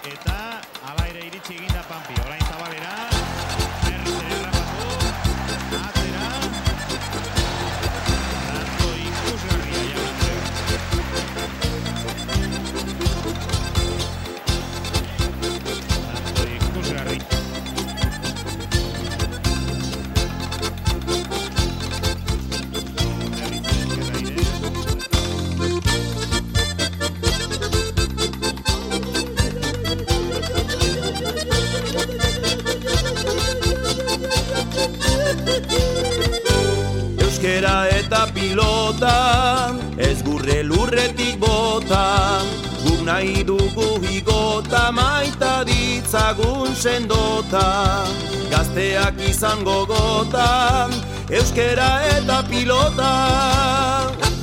Euskera eta pilota, ez gurre lurretik bota, guk nahi dugu higota maita ditzagun sendota, gazteak izango gota, euskera eta pilota.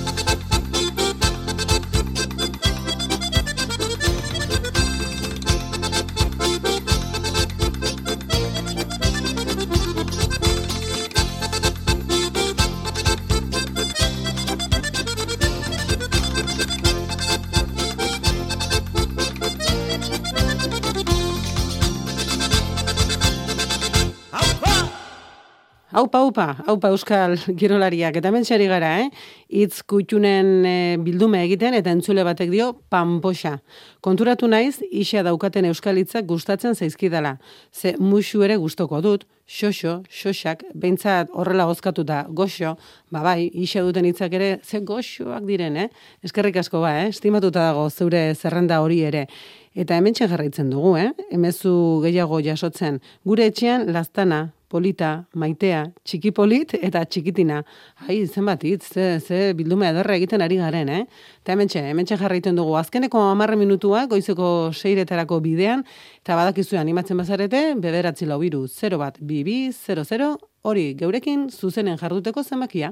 Haupa, haupa, haupa euskal kirolariak. Eta mentxari gara, eh? Itz kutxunen e, bildume egiten eta entzule batek dio panpoxa. Konturatu naiz, isa daukaten euskal hitzak gustatzen zaizkidala. Ze musu ere gustoko dut, xoxo, xoxak, behintzat horrela gozkatuta, goxo, ba bai, isa duten hitzak ere, ze goxoak diren, eh? Eskerrik asko ba, eh? Estimatuta dago zeure zerrenda hori ere. Eta hemen jarraitzen dugu, eh? Hemezu gehiago jasotzen. Gure etxean lastana, polita, maitea, txiki polit eta txikitina. Ai, zenbat hitz, ze, ze bildume ederra egiten ari garen, eh? Eta hementxe, hementxe jarraiten dugu. Azkeneko amarre minutua, goizeko seiretarako bidean, eta badakizu animatzen bazarete, bederatzi lau biru, 0 bat, bibi, 00, hori, geurekin zuzenen jarduteko zenbakia.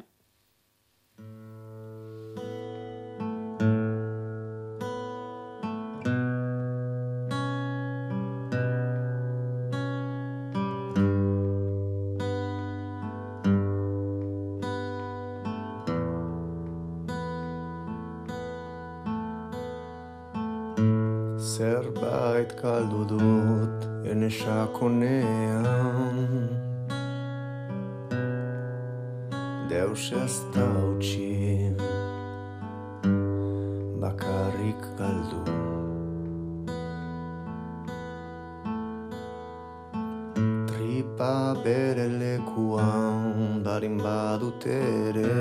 Zerbait kaldu dut ene sakonean Deus ez da utzi Bakarrik galdu Tripa bere lekuan Darin badut ere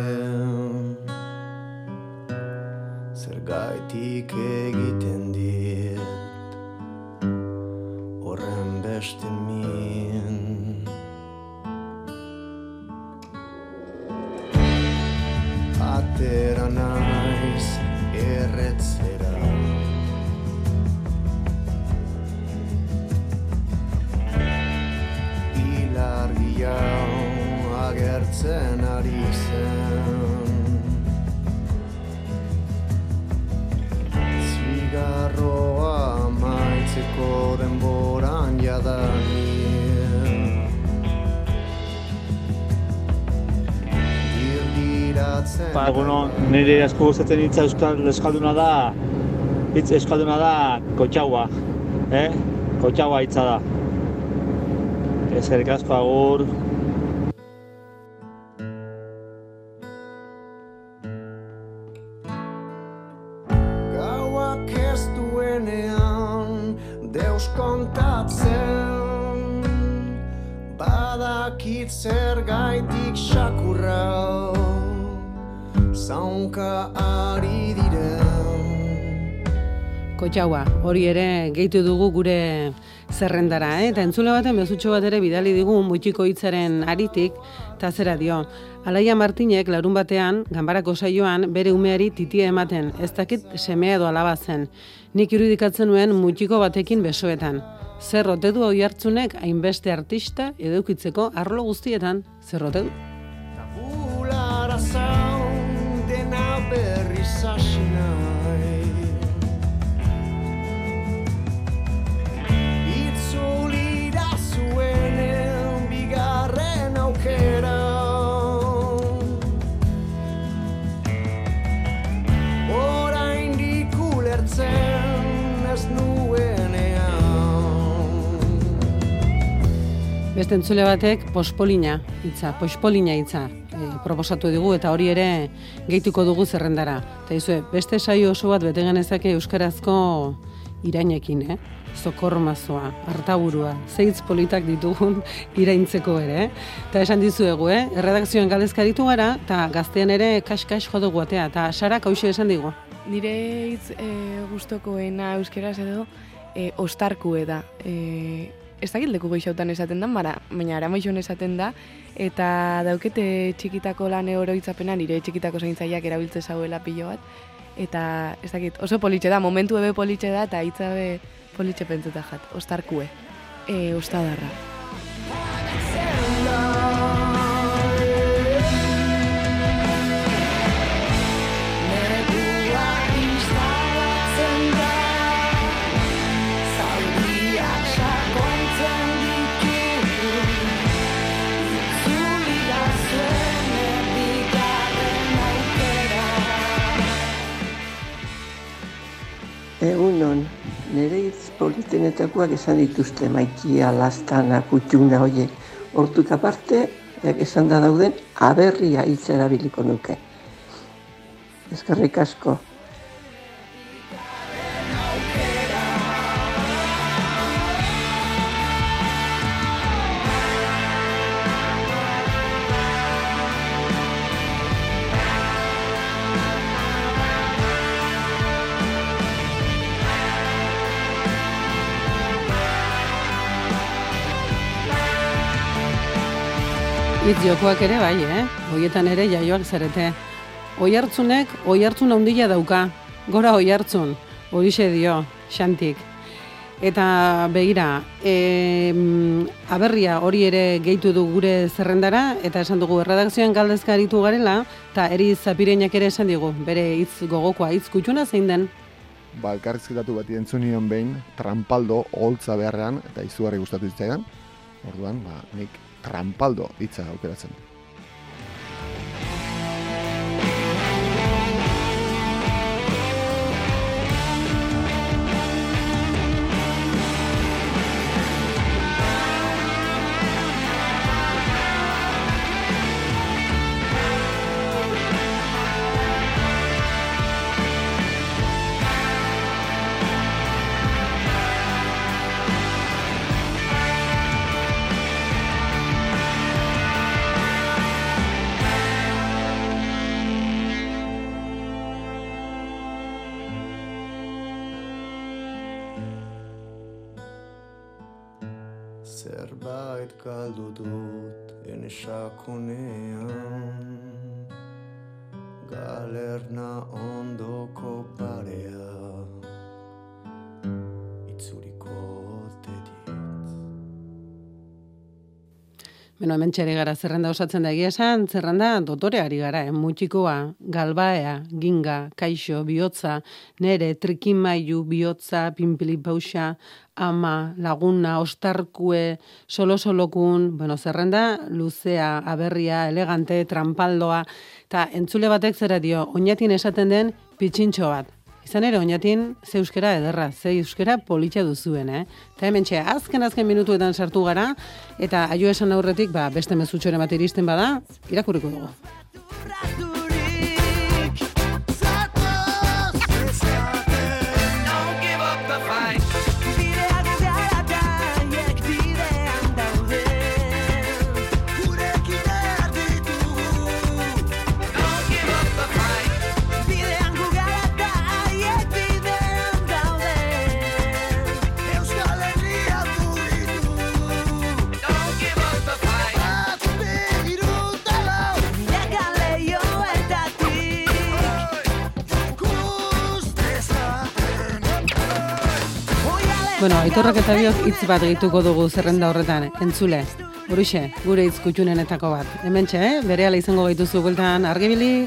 Zergaitik egiten dit asko gustatzen hitza euskal eskalduna da, hitz eskalduna da kotxaua, eh? Kotxaua hitza da. Eskerrik asko agur. Kotxaua, hori ere gehitu dugu gure zerrendara, eh? eta entzule baten bezutxo bat ere bidali digu mutxiko hitzaren aritik, eta zera dio. Alaia Martinek larun batean, ganbarako saioan, bere umeari titia ematen, ez dakit semea edo alaba zen. Nik irudikatzen nuen mutxiko batekin besoetan. Zer ote du hoi hartzunek hainbeste artista edukitzeko arlo guztietan, zer ote du? Ulara zaun dena berriz Beste entzule batek pospolina hitza, pospolina hitza e, proposatu digu eta hori ere gehituko dugu zerrendara. Eta izue, beste saio oso bat bete genezake euskarazko irainekin, eh? Zokormazoa, hartaburua, zeitz politak ditugun iraintzeko ere, eh? Eta esan dizuegu, eh? Erredakzioan galdezka gara, eta gaztean ere kas-kas jo dugu atea, eta sarak hause esan digu. Nire hitz e, gustokoena euskeraz edo e, ostarkue da. E, ez dakit leku goixautan esaten da, mara, baina aramaixon esaten da, eta daukete txikitako lan oroitzapena nire txikitako zaintzaileak erabiltze zauela pilo bat, eta ez dakit, oso politxe da, momentu ebe politxe da, eta hitza be politxe pentsuta jat, ostarkue, e, ostadarra. Egunon, nire hitz politenetakoak esan dituzte maikia, lastana, kutxuna, hoiek. Hortuk aparte, esan da dauden, aberria hitz erabiliko nuke. Eskerrik asko. Hitz jokoak ere bai, eh? Hoietan ere jaioak zarete. Oi hartzunek, oi hartzun handia dauka. Gora oi hartzun, horixe dio, xantik. Eta begira, e, aberria hori ere gehitu du gure zerrendara, eta esan dugu erredakzioan galdezka aritu garela, eta eri zapireinak ere esan digu, bere hitz gogokoa, hitz kutxuna zein den? Ba, elkarrizketatu bati entzun nion behin, trampaldo oholtza beharrean, eta izugarri gustatu zitzaidan. Orduan, ba, nik trampaldo hitza aukeratzen. Galdu dut ene sakonean Galerna ondoko parea Itzuriko ote dit Beno, hemen txere gara zerrenda osatzen da egia esan, zerrenda dotoreari gara, eh? mutxikoa, galbaea, ginga, kaixo, bihotza, nere, trikimailu, bihotza, pinpili pausa, ama, laguna, ostarkue, solo-solokun, bueno, zerrenda, luzea, aberria, elegante, trampaldoa, eta entzule batek zera dio, oinatin esaten den pitxintxo bat. Izan ere, oinatin, ze euskera ederra, ze euskera politxa duzuen, eh? Eta hemen txe, azken azken minutuetan sartu gara, eta aio esan aurretik, ba, beste mezutxore bat iristen bada, irakurriko dugu. Bueno, aitorrak eta biok hitz bat gehituko dugu zerrenda horretan, entzule. Horixe, gure hitz kutxunenetako bat. Hemen txe, eh? bere izango gaituzu bueltan argibili,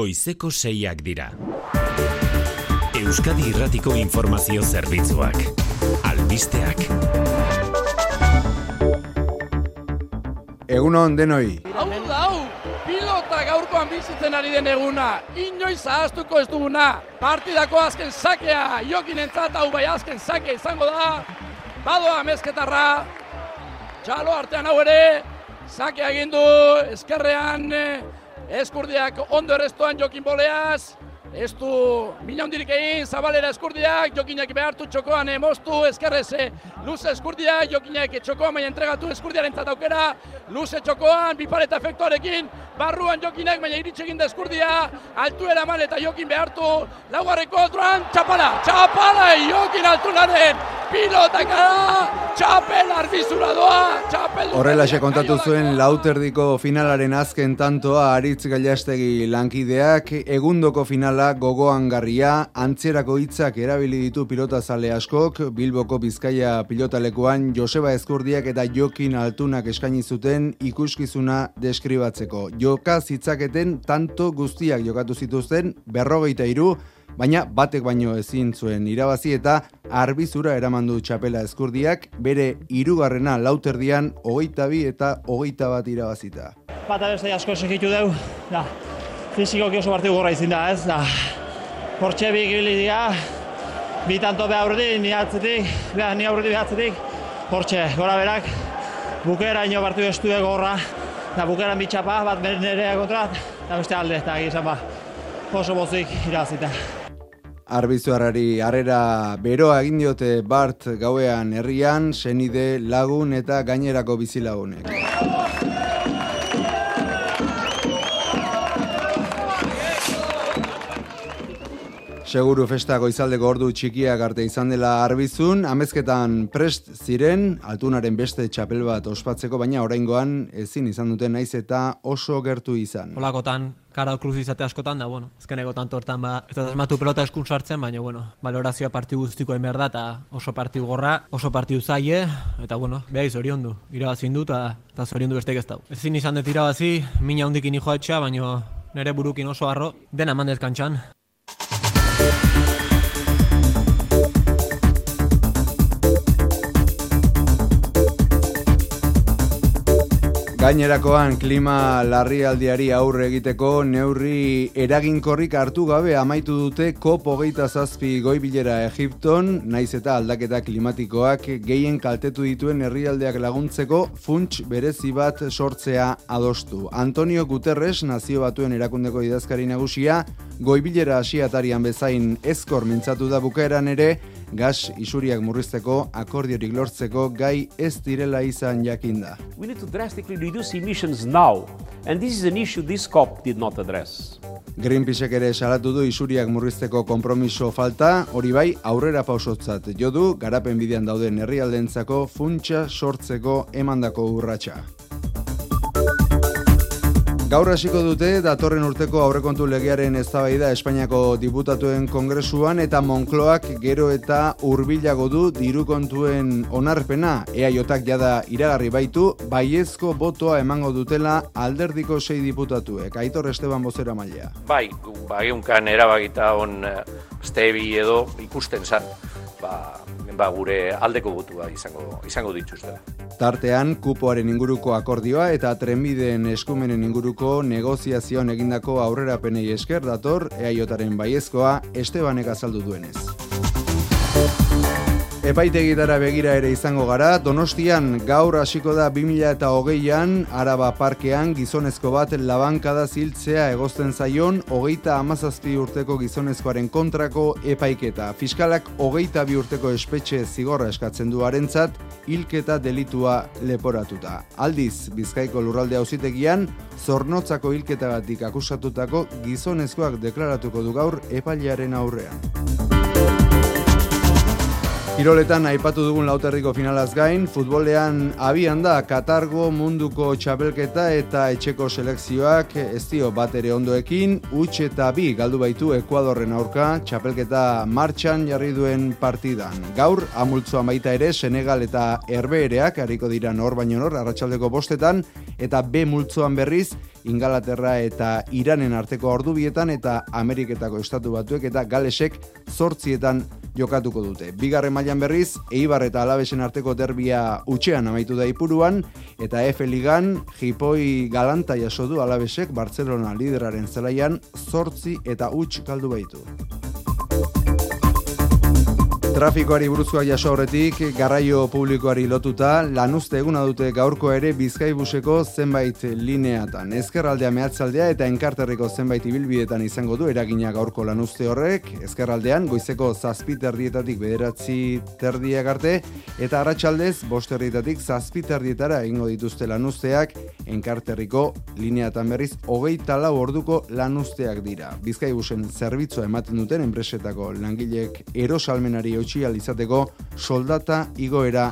goizeko seiak dira. Euskadi Irratiko Informazio Zerbitzuak. Albisteak. Egunon denoi. Hau da, hau, pilota gaurkoan bizitzen ari den eguna, inoiz ahaztuko ez duguna. Partidako azken sakea, jokin entzat hau bai azken sakea izango da. Badoa mezketarra, txalo artean hau ere, sakea egin du, eskerrean, eh, eskurdiak ondo errestoan jokin boleaz, Ez du mina hundirik egin, zabalera eskurdiak, jokinak behartu txokoan emoztu, eskerreze, luze eskurdiak, jokinak txokoan baina entregatu eskurdiaren aukera, luze txokoan, bipareta efektuarekin, barruan jokinak baina iritsi egin da eskurdia, altu eraman eta jokin behartu, laugarreko otruan, txapala, txapala, jokin altunaren, pilotak da, txapel arbizura doa, txapel... Horrelaxe kontatu zuen lauterdiko finalaren azken tantoa Aritz Gailastegi lankideak egundoko finala gogoan garria, antzerako hitzak erabili ditu pilotazale askok, Bilboko Bizkaia pilotalekuan Joseba Eskurdiak eta Jokin Altunak eskaini zuten ikuskizuna deskribatzeko. Joka zitzaketen tanto guztiak jokatu zituzten berrogeita iru, baina batek baino ezin zuen irabazi eta arbizura eramandu txapela eskurdiak bere hirugarrena lauterdian hogeita bi eta hogeita bat irabazita. Bata beste asko segitu dugu, da, fizikoki oso partidu gorra izin da, ez, da, hortxe bi gibili dira, bi tanto beha aurretik, ni atzetik, beha, ni aurretik behatzetik, hortxe, gora berak, bukera ino partidu estu gorra, da bukeran bitxapa, bat nerea kontra, eta beste alde, eta gizan ba, oso bozik irabazita. Arbizuarrari harrera beroa egin diote Bart gauean herrian, senide, lagun eta gainerako bizilagunek. Seguru festa goizaldeko ordu txikiak arte izan dela arbizun, amezketan prest ziren, altunaren beste txapel bat ospatzeko, baina oraingoan ezin izan duten naiz eta oso gertu izan. Olakotan, kara kruz izate askotan da, bueno, ezkeneko tanto hortan ba, ez da pelota eskun sartzen, baina, bueno, valorazioa partidu guztiko behar da, eta oso partidu gorra, oso partidu zaie, eta, bueno, behar zorion du, irabazin du, eta, zorion du bestek ez dau. Ezin izan dut irabazi, mina hundikin ijoa etxea, baina nire burukin oso arro, dena mandez kantxan. Gainerakoan klima larrialdiari aurre egiteko neurri eraginkorrik hartu gabe amaitu dute COP hogeita zazpi goibilera Egipton, naiz eta aldaketa klimatikoak gehien kaltetu dituen herrialdeak laguntzeko funts berezi bat sortzea adostu. Antonio Guterres, nazio batuen erakundeko idazkari nagusia, goibilera asiatarian bezain ezkor mintzatu da bukaeran ere, gas isuriak murrizteko akordiorik lortzeko gai ez direla izan jakinda. We need to drastically reduce emissions now, and this is an issue this COP did not address. Greenpeaceek ere salatu du isuriak murrizteko konpromiso falta, hori bai aurrera pausotzat jo du garapen bidean dauden herrialdentzako funtsa sortzeko emandako urratsa. Gaur hasiko dute datorren urteko aurrekontu legearen eztabaida Espainiako diputatuen kongresuan eta Moncloak gero eta hurbilago du diru kontuen onarpena EAJak jada iragarri baitu baiezko botoa emango dutela alderdiko sei diputatuek. Aitor Esteban Bozera mailea. Bai, ba, egunkan erabagita on stebi edo ikusten zan, ba, ba gure aldeko botua izango izango dituztela. Tartean, kupoaren inguruko akordioa eta trenbideen eskumenen inguruko negoziazioan egindako aurrerapenei esker dator EAJaren baiezkoa Estebanek azaldu duenez. Epaitegitara begira ere izango gara, Donostian gaur hasiko da 2008an Araba Parkean gizonezko bat labankada ziltzea egozten zaion hogeita amazazpi urteko gizonezkoaren kontrako epaiketa. Fiskalak hogeita bi urteko espetxe zigorra eskatzen du harentzat, hilketa delitua leporatuta. Aldiz, Bizkaiko lurralde auzitegian zornotzako hilketagatik akusatutako gizonezkoak deklaratuko du gaur epailearen aurrean. Kiroletan aipatu dugun lauterriko finalaz gain, futbolean abian da Katargo munduko txapelketa eta etxeko selekzioak ez dio bat ere ondoekin, utx eta bi galdu baitu Ekuadorren aurka txapelketa martxan jarri duen partidan. Gaur, amultzoan baita ere, Senegal eta Herbeereak, hariko dira nor baino nor, arratsaldeko bostetan, eta B multzoan berriz, Ingalaterra eta Iranen arteko ordubietan eta Ameriketako estatu batuek eta Galesek zortzietan jokatuko dute. Bigarren mailan berriz, Eibar eta Alabesen arteko derbia utxean amaitu da ipuruan, eta F Ligan, Jipoi galanta jaso du Alabesek Barcelona lideraren zelaian zortzi eta utx galdu baitu. Trafikoari buruzkoak jaso horretik, garraio publikoari lotuta, lanuzte eguna dute gaurko ere bizkaibuseko zenbait lineatan. Ezkerraldea mehatzaldea eta enkarterriko zenbait ibilbidetan izango du eragina gaurko lanuzte horrek. Ezkerraldean, goizeko zazpi terdietatik bederatzi terdiak arte, eta arratsaldez bost terdietatik zazpi terdietara egingo dituzte lanuzteak, enkarterriko lineatan berriz, hogeita lau orduko lanuzteak dira. Bizkaibusen zerbitzua ematen duten enpresetako langilek erosalmenari eutxi izateko soldata igoera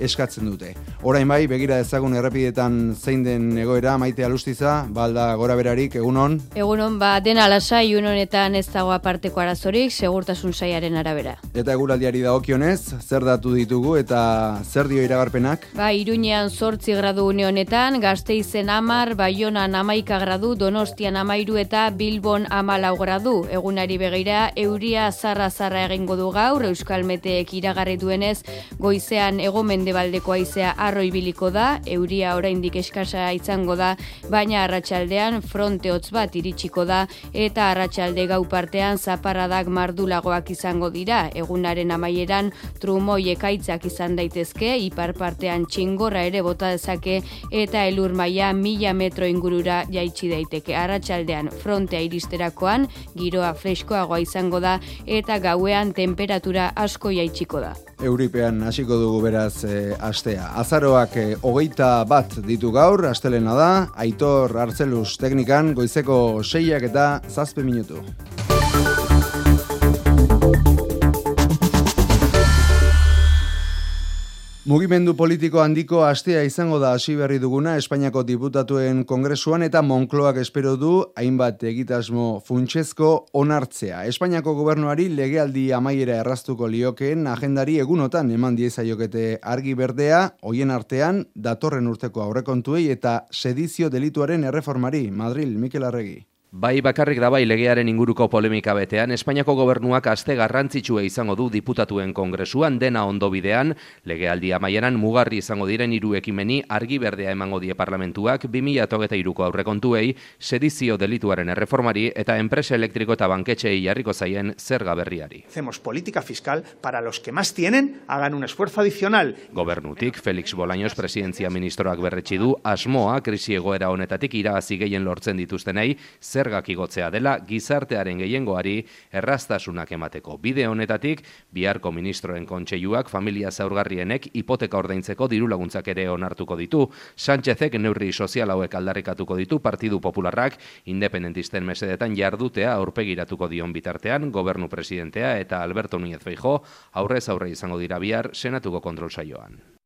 eskatzen dute. Orain bai, begira ezagun errepidetan zein den egoera, maite alustiza, balda gora berarik, egunon? Egunon, ba, dena lasai honetan ez dago aparteko arazorik, segurtasun saiaren arabera. Eta eguraldiari dagokionez, zer datu ditugu eta zer dio iragarpenak? Ba, iruñean sortzi gradu une honetan, gazteizen amar, baionan amaika gradu, donostian amairu eta bilbon amalau gradu. Egunari begira, euria zarra-zarra egingo du gaur, Euskal Meteek iragarri duenez, goizean ego mendebaldeko haizea arro ibiliko da, euria oraindik eskasa izango da, baina arratsaldean fronte hotz bat iritsiko da, eta arratsalde gau partean zaparradak mardulagoak izango dira, egunaren amaieran trumoi ekaitzak izan daitezke, ipar partean txingorra ere bota dezake, eta elur maila mila metro ingurura jaitsi daiteke. Arratsaldean frontea iristerakoan, giroa freskoagoa izango da, eta gauean temperatura asko jaitsiko da. Euripean hasiko dugu beraz e, astea. Azaroak e, hogeita bat ditu gaur, astelena da, Aitor Artzelus teknikan, goizeko seiak eta zazpe minutu. Mugimendu politiko handiko astea izango da hasi berri duguna Espainiako diputatuen kongresuan eta Moncloak espero du hainbat egitasmo funtsezko onartzea. Espainiako gobernuari legealdi amaiera erraztuko liokeen agendari egunotan eman diezaiokete argi berdea, hoien artean datorren urteko aurrekontuei eta sedizio delituaren erreformari. Madril, Mikel Arregi. Bai bakarrik da bai legearen inguruko polemika betean, Espainiako gobernuak aste garrantzitsua izango du diputatuen kongresuan dena ondo bidean, legealdi amaieran mugarri izango diren hiru ekimeni argi berdea emango die parlamentuak 2023ko aurrekontuei, sedizio delituaren erreformari eta enpresa elektriko eta banketxei jarriko zaien zerga berriari. Hacemos política fiscal para los que más tienen, hagan un esfuerzo adicional. Gobernutik, Felix Bolaños presidentzia ministroak berretsi du asmoa krisi egoera honetatik irabazi gehien lortzen dituztenei, zergak igotzea dela gizartearen gehiengoari erraztasunak emateko. Bide honetatik, biharko ministroen kontseiluak familia zaurgarrienek hipoteka ordaintzeko diru laguntzak ere onartuko ditu. Sánchezek neurri sozial hauek aldarrikatuko ditu Partidu Popularrak independentisten mesedetan jardutea aurpegiratuko dion bitartean gobernu presidentea eta Alberto Núñez Feijóo aurrez aurre izango dira bihar senatuko kontrol saioan.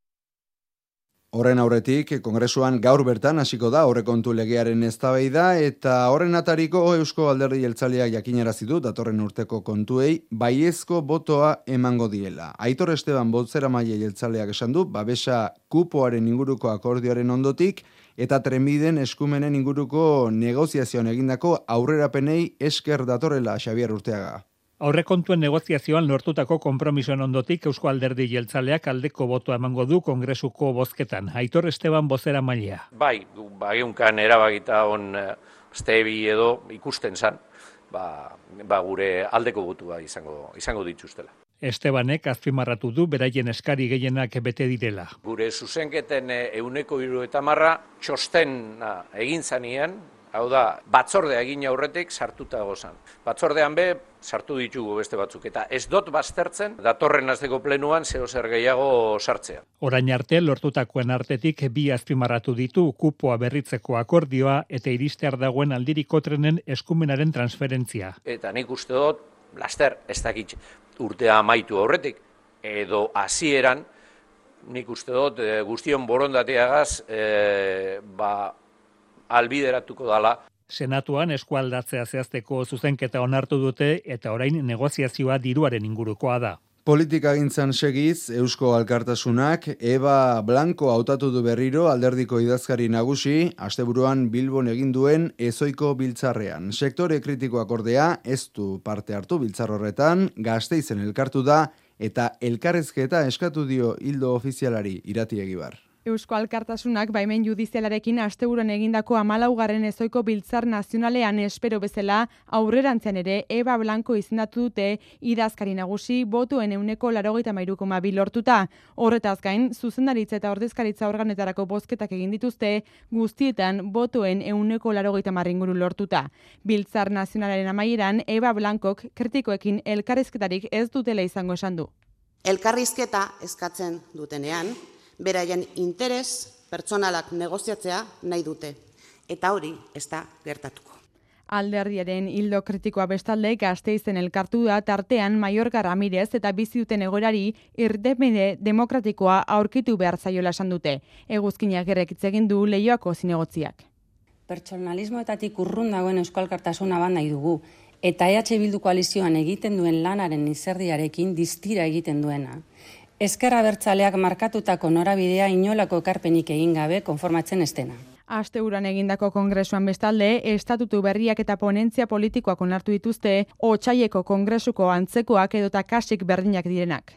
Horren aurretik, kongresuan gaur bertan hasiko da aurrekontu legearen eztabaida eta horren atariko Eusko Alderdi Jeltzaleak jakinarazi du datorren urteko kontuei baiezko botoa emango diela. Aitor Esteban Botzera Maile Jeltzaleak esan du babesa kupoaren inguruko akordioaren ondotik eta trenbiden eskumenen inguruko negoziazioan egindako aurrerapenei esker datorrela Xavier Urteaga. Aurrekontuen negoziazioan lortutako konpromisoen ondotik Eusko Alderdi Jeltzaleak aldeko botoa emango du kongresuko bozketan. Aitor Esteban bozera mailea. Bai, du, bagiunkan erabagita on eh, stebi edo ikusten zan, ba, ba gure aldeko botua izango, izango dituztela. Estebanek azpimarratu du beraien eskari gehienak bete direla. Gure zuzenketen eh, euneko iru eta marra txosten egin zanean, hau da, batzordea egin aurretik sartuta gozan. Batzordean be, sartu ditugu beste batzuk. Eta ez dot baztertzen, datorren azteko plenuan zeo zer gehiago sartzea. Orain arte lortutakoen artetik bi azpimarratu ditu kupoa berritzeko akordioa eta iristear dagoen aldiriko trenen eskumenaren transferentzia. Eta nik uste dut, laster, ez dakit urtea amaitu aurretik, edo hasieran nik uste dut e, guztion borondateagaz e, ba, albideratuko dala Senatuan eskualdatzea zehazteko zuzenketa onartu dute eta orain negoziazioa diruaren ingurukoa da. Politika gintzan segiz, Eusko Alkartasunak, Eba Blanco hautatu du berriro alderdiko idazkari nagusi, asteburuan Bilbon egin duen ezoiko biltzarrean. Sektore kritikoak ordea, ez du parte hartu biltzar horretan, gazteizen elkartu da, eta elkarrezketa eskatu dio hildo ofizialari irati egibar. Eusko Alkartasunak baimen judizialarekin asteburuan egindako amalaugarren ezoiko biltzar nazionalean espero bezala aurrerantzean ere Eba Blanco izendatu dute idazkari nagusi botuen euneko larogeita mairukoma bilortuta. Horretaz gain, zuzendaritza eta ordezkaritza organetarako bozketak egin dituzte guztietan botuen euneko larogeita marringuru lortuta. Biltzar nazionalaren amaieran Eba Blancok kritikoekin elkarrezketarik ez dutela izango esan du. Elkarrizketa eskatzen dutenean, beraien interes pertsonalak negoziatzea nahi dute. Eta hori ez da gertatuko. Alderdiaren hildo kritikoa bestalde gazteizen elkartu da tartean Maiorca Ramirez eta bizi duten egoerari irdepende demokratikoa aurkitu behar zaiola esan dute. Eguzkinak gerrekitz egin du leioako zinegotziak. Pertsonalismoetatik urrun dagoen euskalkartasuna ban nahi dugu, eta EH Bildu koalizioan egiten duen lanaren izerdiarekin distira egiten duena. Ezkerra bertzaleak markatutako norabidea inolako ekarpenik egin gabe konformatzen estena. Asteuran egindako kongresuan bestalde, estatutu berriak eta ponentzia politikoak onartu dituzte, otxaieko kongresuko antzekoak edota kasik berdinak direnak.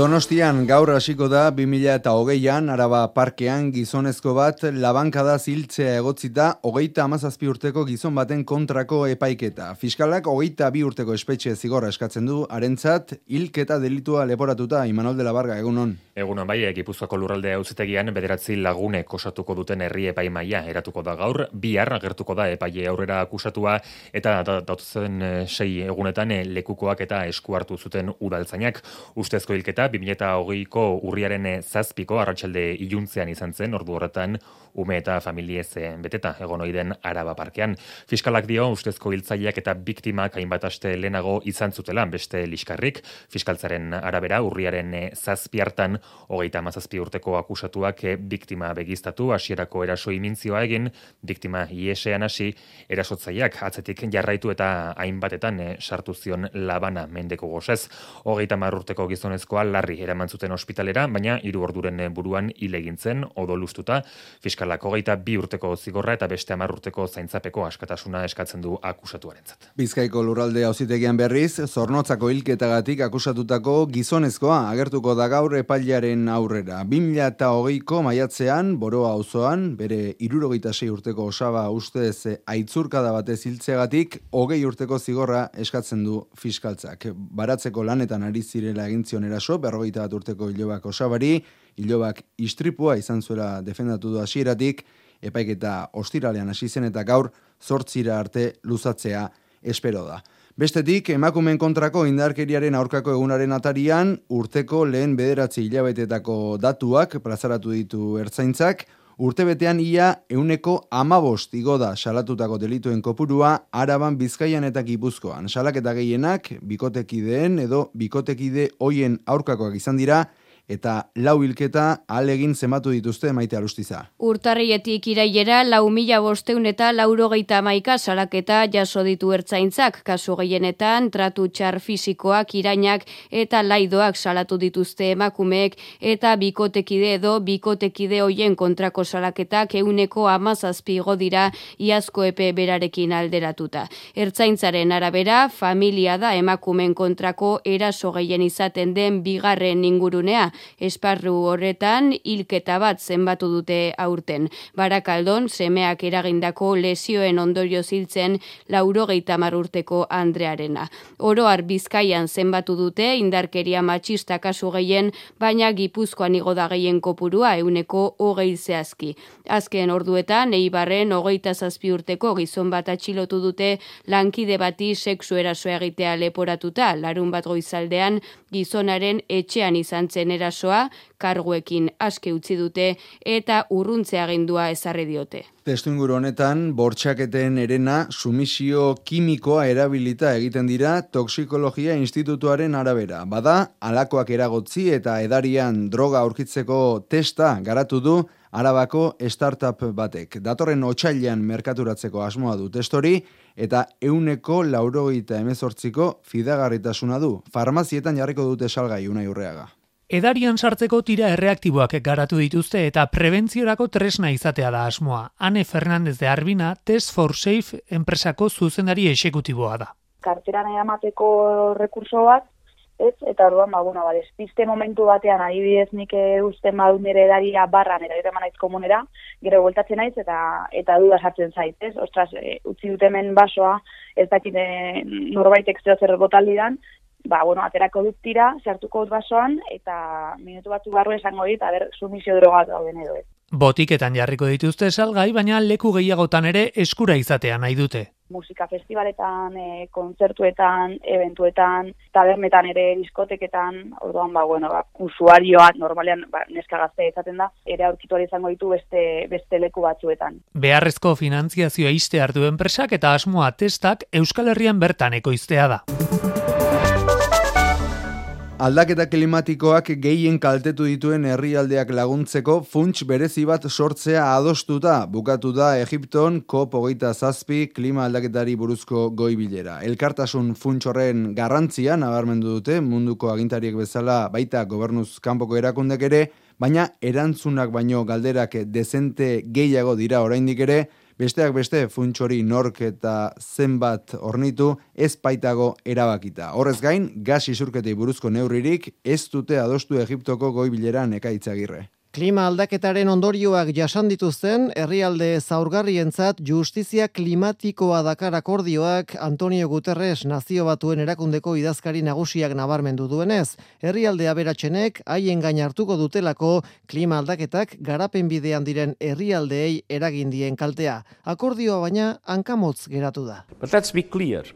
Donostian gaur hasiko da 2008an Araba Parkean gizonezko bat labankada ziltzea egotzita hogeita amazazpi urteko gizon baten kontrako epaiketa. Fiskalak hogeita bi urteko espetxe zigorra eskatzen du, harentzat hilketa delitua leporatuta Imanol de la Barga, egunon. Egunon bai, Gipuzkoako lurralde auzitegian bederatzi lagunek osatuko duten herri epaimaia eratuko da gaur, bihar agertuko da epaile aurrera akusatua eta datuzen eh, sei egunetan eh, lekukoak eta esku hartu zuten udaltzainak. Ustezko hilketa 2008ko urriaren eh, zazpiko arratsalde iluntzean izan zen, ordu horretan ume eta familiez beteta egon oiden araba parkean. Fiskalak dio ustezko hiltzaileak eta biktimak hainbat aste lehenago izan zutela beste liskarrik. Fiskaltzaren arabera urriaren eh, zazpi hartan hogeita mazazpi urteko akusatuak eh, biktima begiztatu hasierako eraso imintzioa egin, biktima iesean hasi, erasotzaileak atzetik jarraitu eta hainbatetan eh, sartu zion labana mendeko gozez. Hogeita mar urteko gizonezkoa larri eraman zuten ospitalera, baina hiru orduren buruan hilegintzen odolustuta. Fiskalak hogeita bi urteko zigorra eta beste hamar urteko zaintzapeko askatasuna eskatzen du akusatuarentzat. Bizkaiko lurralde auzitegian berriz, zornotzako hilketagatik akusatutako gizonezkoa agertuko da gaur epailaren aurrera. 2008ko maiatzean, boroa auzoan bere irurogeita sei urteko osaba ustez aitzurkada batez hiltzeagatik, hogei urteko zigorra eskatzen du fiskaltzak. Baratzeko lanetan ari zirela egintzion eraso, berrogeita bat urteko hilobak osabari, hilobak istripua izan zuela defendatu du hasieratik, epaiketa ostiralean hasi zen eta gaur zortzira arte luzatzea espero da. Bestetik, emakumen kontrako indarkeriaren aurkako egunaren atarian, urteko lehen bederatzi hilabetetako datuak plazaratu ditu ertzaintzak, urtebetean ia euneko amabost igo da salatutako delituen kopurua araban bizkaian eta gipuzkoan. Salaketa gehienak, bikotekideen edo bikotekide hoien aurkakoak izan dira, eta lau hilketa alegin zematu dituzte maite alustiza. Urtarrietik irailera lau mila bosteun eta laurogeita maika salaketa jaso ditu ertzaintzak, kasu gehienetan tratu txar fisikoak, irainak eta laidoak salatu dituzte emakumeek eta bikotekide edo bikotekide hoien kontrako salaketak euneko amazazpi dira iazko epe berarekin alderatuta. Ertzaintzaren arabera, familia da emakumen kontrako eraso gehien izaten den bigarren ingurunea, esparru horretan hilketa bat zenbatu dute aurten. Barakaldon, semeak eragindako lesioen ondorio ziltzen laurogeita urteko Andrearena. Oroar bizkaian zenbatu dute indarkeria matxista kasu gehien, baina gipuzkoan igo da gehien kopurua euneko hogei zehazki. Azken orduetan, eibarren hogeita zazpi urteko gizon bat atxilotu dute lankide bati sexu erasoa egitea leporatuta, larun bat goizaldean gizonaren etxean izan zen era erasoa, karguekin aske utzi dute eta urruntze agindua ezarri diote. Testu inguru honetan, bortxaketen erena sumisio kimikoa erabilita egiten dira toksikologia institutuaren arabera. Bada, alakoak eragotzi eta edarian droga aurkitzeko testa garatu du Arabako startup batek. Datorren otxailean merkaturatzeko asmoa du testori eta euneko laurogeita emezortziko fidagarritasuna du. Farmazietan jarriko dute salgai unai urreaga. Edarian sartzeko tira erreaktiboak garatu dituzte eta prebentziorako tresna izatea da asmoa. Ane Fernandez de Arbina, Test for Safe enpresako zuzendari esekutiboa da. karteran eramateko rekurso bat, ez? Eta orduan, ba, bueno, ba, despiste momentu batean, adibidez nik eh, usten badun nire edaria barran, eta eraman naiz komunera, gero bueltatzen naiz, eta eta duda sartzen zait, ez? Ostras, e, utzi dut hemen basoa, ez dakit e, norbaitek zeo zer botaldidan, ba, bueno, aterako dut tira, sartuko dut basoan, eta minutu batzu barru esango dit, aber, sumisio drogat dauden edo ez. Botiketan jarriko dituzte salgai, baina leku gehiagotan ere eskura izatea nahi dute. musika festivaletan, e, kontzertuetan, eventuetan, tabernetan ere diskoteketan, orduan ba bueno, ba usuarioak normalean ba, neska gazte izaten da, ere aurkitu izango ditu beste beste leku batzuetan. Beharrezko finantziazioa iste hartu enpresak eta asmoa testak Euskal Herrian bertan ekoiztea da. Aldaketa klimatikoak gehien kaltetu dituen herrialdeak laguntzeko funts berezi bat sortzea adostuta bukatu da Egipton COP hogeita zazpi klima aldaketari buruzko goi bilera. Elkartasun funts horren garrantzia nabarmendu dute munduko agintariek bezala baita gobernuz kanpoko erakundek ere, baina erantzunak baino galderak dezente gehiago dira oraindik ere, Besteak beste funts hori nork eta zenbat ornitu ez baitago erabakita. Horrez gain, gas isurketei buruzko neurririk ez dute adostu Egiptoko goi bileran ekaitzagirre. Klima aldaketaren ondorioak jasan dituzten herrialde zaurgarrientzat justizia klimatikoa dakar akordioak Antonio Guterres nazio batuen erakundeko idazkari nagusiak nabarmendu duenez, herrialde aberatsenek haien gain hartuko dutelako klima aldaketak garapen bidean diren herrialdeei eragin dien kaltea. Akordioa baina hankamotz geratu da. But let's be clear.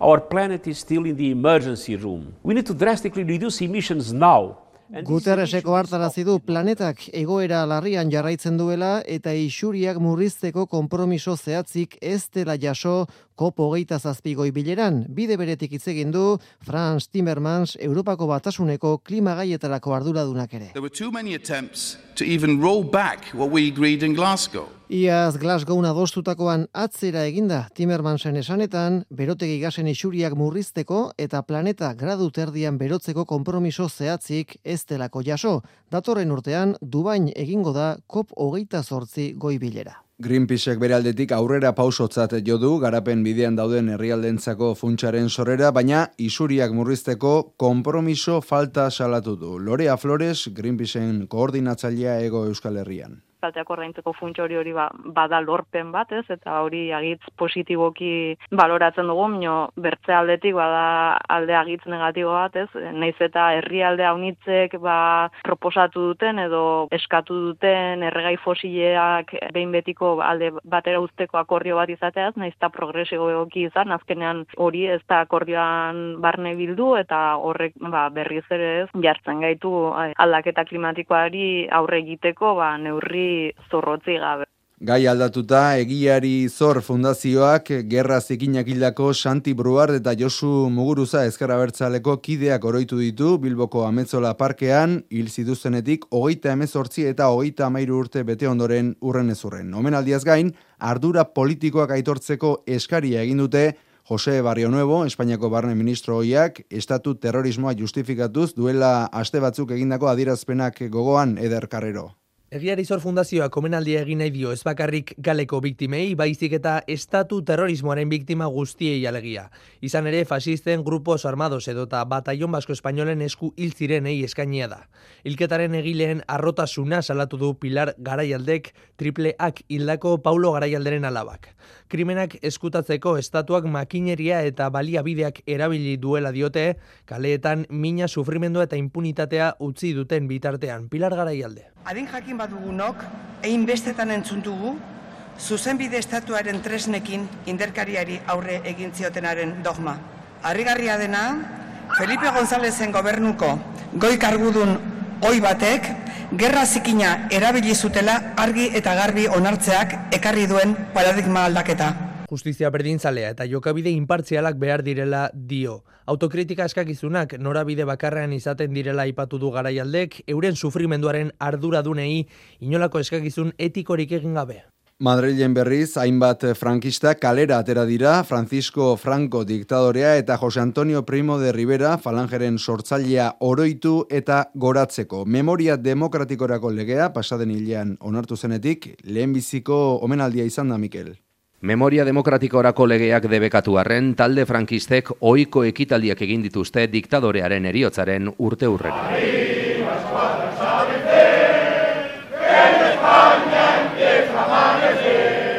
Our planet is still in the emergency room. We need to drastically reduce emissions now. Guterreseko hartarazi du planetak egoera larrian jarraitzen duela eta isuriak murrizteko konpromiso zehatzik ez dela jaso kopo hogeita zazpigoi bileran. Bide beretik hitz egin du Franz Timmermans Europako batasuneko klimagaietarako arduradunak ere. There were too many attempts to even roll back what we agreed in Glasgow. Iaz Glasgow adostutakoan atzera eginda Timmermansen esanetan, berotegi gasen isuriak murrizteko eta planeta gradu terdian berotzeko konpromiso zehatzik ez delako jaso. Datorren urtean, Dubain egingo da COP hogeita zortzi goi bilera. Greenpeaceek bere aldetik aurrera pausotzat jo du garapen bidean dauden herrialdentzako funtsaren sorrera, baina isuriak murrizteko konpromiso falta salatu du. Lorea Flores, Greenpeaceen koordinatzailea ego Euskal Herrian kalteak ordaintzeko funts hori hori ba, bada lorpen bat, ez? Eta hori agitz positiboki baloratzen dugu, mino bertze aldetik bada alde agitz negatibo bat, ez? Naiz eta herrialde haunitzek ba proposatu duten edo eskatu duten erregai fosileak behin betiko alde batera uzteko akordio bat izateaz, naiz eta progresio egoki izan, azkenean hori ez da akordioan barne bildu eta horrek ba, berriz ere ez jartzen gaitu aldaketa klimatikoari aurre egiteko ba, neurri zorrotzi gabe. Gai aldatuta, egiari zor fundazioak gerra zikinak hildako Santi Bruard eta Josu Muguruza ezkerra bertzaleko kideak oroitu ditu Bilboko Ametzola Parkean, hil zituztenetik hogeita emezortzi eta hogeita amairu urte bete ondoren urren ezurren. Omen aldiaz gain, ardura politikoak aitortzeko eskaria egin dute Jose Barrio Nuevo, Espainiako barne ministro hoiak, estatu terrorismoa justifikatuz duela aste batzuk egindako adierazpenak gogoan eder karrero. Egiari Zor Fundazioak omenaldia egin nahi dio ez bakarrik galeko biktimei, baizik eta estatu terrorismoaren biktima guztiei alegia. Izan ere, fasisten grupos armados edota batallon basko espainolen esku hil zirenei eskainia da. Hilketaren egileen arrotasuna salatu du Pilar Garaialdek triple ak hildako Paulo Garaialderen alabak. Krimenak eskutatzeko estatuak makineria eta baliabideak erabili duela diote, kaleetan mina sufrimendua eta impunitatea utzi duten bitartean. Pilar Garaialde. Adin jakin badugunok, egin bestetan entzuntugu, zuzenbide estatuaren tresnekin inderkariari aurre egin ziotenaren dogma. Harrigarria dena, Felipe Gonzalezen gobernuko goi kargudun oi batek, gerra zikina erabili zutela argi eta garbi onartzeak ekarri duen paradigma aldaketa. Justizia berdintzalea eta jokabide inpartzialak behar direla dio. Autokritika eskakizunak norabide bakarrean izaten direla aipatu du garaialdek, euren sufrimenduaren arduradunei inolako eskakizun etikorik egin gabe. Madrilen berriz, hainbat frankista kalera atera dira, Francisco Franco diktadorea eta Jose Antonio Primo de Rivera falangeren sortzailea oroitu eta goratzeko. Memoria demokratikorako legea, pasaden hilean onartu zenetik, lehenbiziko omenaldia izan da, Mikel. Memoria demokratikorako legeak debekatu arren, talde frankistek ohiko ekitaldiak egin dituzte diktadorearen eriotzaren urte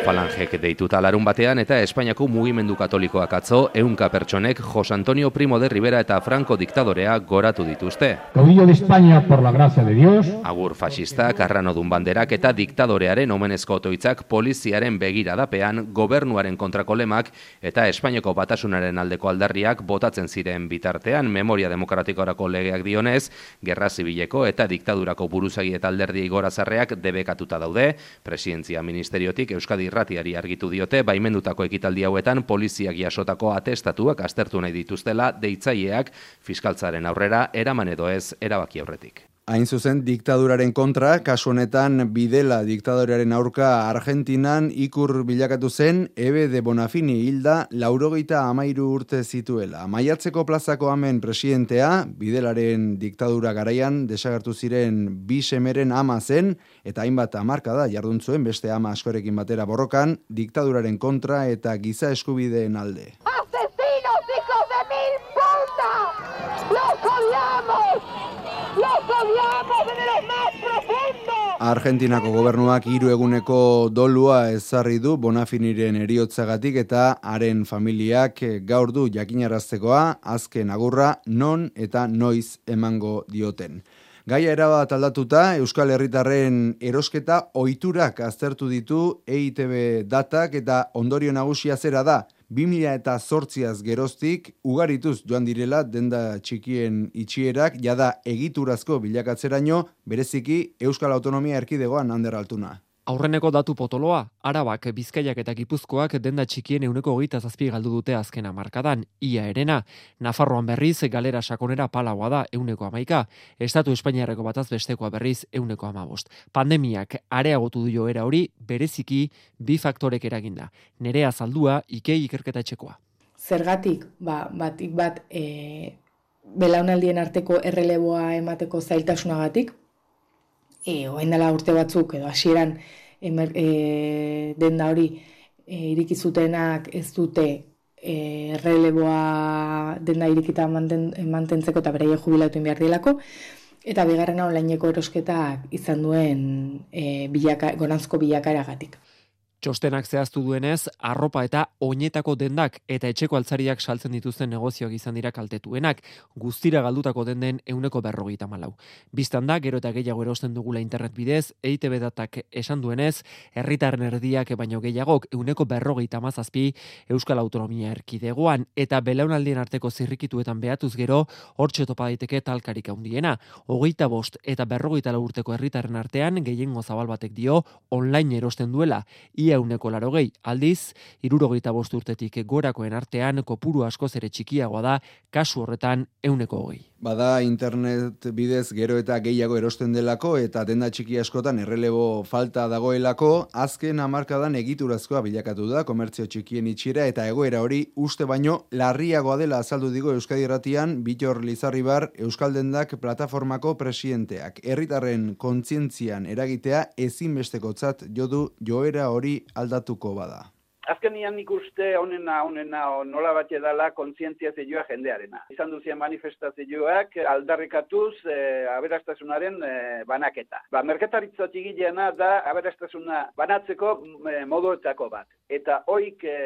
palabras. Falangek deituta larun batean eta Espainiako mugimendu katolikoak atzo, eunka pertsonek Jos Antonio Primo de Rivera eta Franco diktadorea goratu dituzte. Caudillo de España por la gracia de Dios. Agur fascista, karranodun banderak eta diktadorearen omenezko otoitzak poliziaren begiradapean gobernuaren kontrako lemak eta Espainiako batasunaren aldeko aldarriak botatzen ziren bitartean memoria demokratikorako legeak dionez, gerra zibileko eta diktadurako buruzagi eta alderdi igorazarreak debekatuta daude, presidentzia ministeriotik Euskadi irratiari argitu diote baimendutako ekitaldi hauetan poliziak jasotako atestatuak aztertu nahi dituztela deitzaileak fiskaltzaren aurrera eraman edo ez erabaki aurretik. Hain zuzen, diktaduraren kontra, kasu honetan bidela diktaduraren aurka Argentinan ikur bilakatu zen, ebe de Bonafini hilda laurogeita amairu urte zituela. Maiatzeko plazako amen presidentea, bidelaren diktadura garaian, desagertu ziren bi semeren ama zen, eta hainbat amarka da jarduntzuen beste ama askorekin batera borrokan, diktaduraren kontra eta giza eskubideen alde. ¡Asesinos, hijos de mil puta! ¡Los Argentinako gobernuak hiru eguneko dolua ezarri du Bonafiniren eriotzagatik eta haren familiak gaur du jakinaraztekoa azken agurra non eta noiz emango dioten. Gaia erabat aldatuta, Euskal Herritarren erosketa oiturak aztertu ditu EITB datak eta ondorio nagusia zera da, 2000 eta zortziaz geroztik, ugarituz joan direla denda txikien itxierak, jada egiturazko bilakatzeraino, bereziki Euskal Autonomia Erkidegoan hander altuna. Aurreneko datu potoloa, arabak, bizkaiak eta gipuzkoak denda txikien euneko hogeita zazpi galdu dute azkena markadan, ia erena. Nafarroan berriz, galera sakonera palagoa da euneko amaika, Estatu Espainiarreko bataz bestekoa berriz euneko amabost. Pandemiak areagotu du joera hori, bereziki bi faktorek eraginda. Nerea zaldua, ikei ikerketa etxekoa. Zergatik, ba, batik bat, e, belaunaldien arteko erreleboa emateko zailtasunagatik, e, oain dela urte batzuk edo hasieran emer, e, denda hori e, irikizutenak ez dute e, releboa denda irikita manten, mantentzeko eta bereie jubilatu behar dilako, eta bigarrena onlaineko erosketak izan duen e, bilaka, gonantzko bilakaeragatik. Txostenak zehaztu duenez, arropa eta oinetako dendak eta etxeko altzariak saltzen dituzten negozioak izan dira kaltetuenak, guztira galdutako denden euneko berrogeita malau. Bistan da, gero eta gehiago erosten dugula internet bidez, EITB datak esan duenez, herritarren erdiak baino gehiagok euneko berrogeita mazazpi Euskal Autonomia erkidegoan, eta belaunaldien arteko zirrikituetan behatuz gero, hor topa daiteke talkarik handiena. Hogeita bost eta berrogeita urteko herritarren artean, gehiengo zabal batek dio, online erosten duela, ia uneko laro gehi, aldiz, irurogeita urtetik gorakoen artean kopuru askoz ere txikiagoa da, kasu horretan euneko hogei. Bada internet bidez gero eta gehiago erosten delako eta denda txiki askotan errelebo falta dagoelako, azken hamarkadan egiturazkoa bilakatu da komertzio txikien itxiera eta egoera hori uste baino larriagoa dela azaldu digo Euskadi Ratian, Bitor Lizarribar, Euskal Dendak plataformako presidenteak. Herritarren kontzientzian eragitea ezinbestekotzat jodu joera hori aldatuko bada. Azkenian nik uste honena, honena, nola bat edala kontzientzia zeioa jendearena. Izan duzien manifestazioak aldarrikatuz e, aberastasunaren e, banaketa. Ba, merketaritza txigileena da aberastasuna banatzeko e, moduetako bat. Eta hoik e,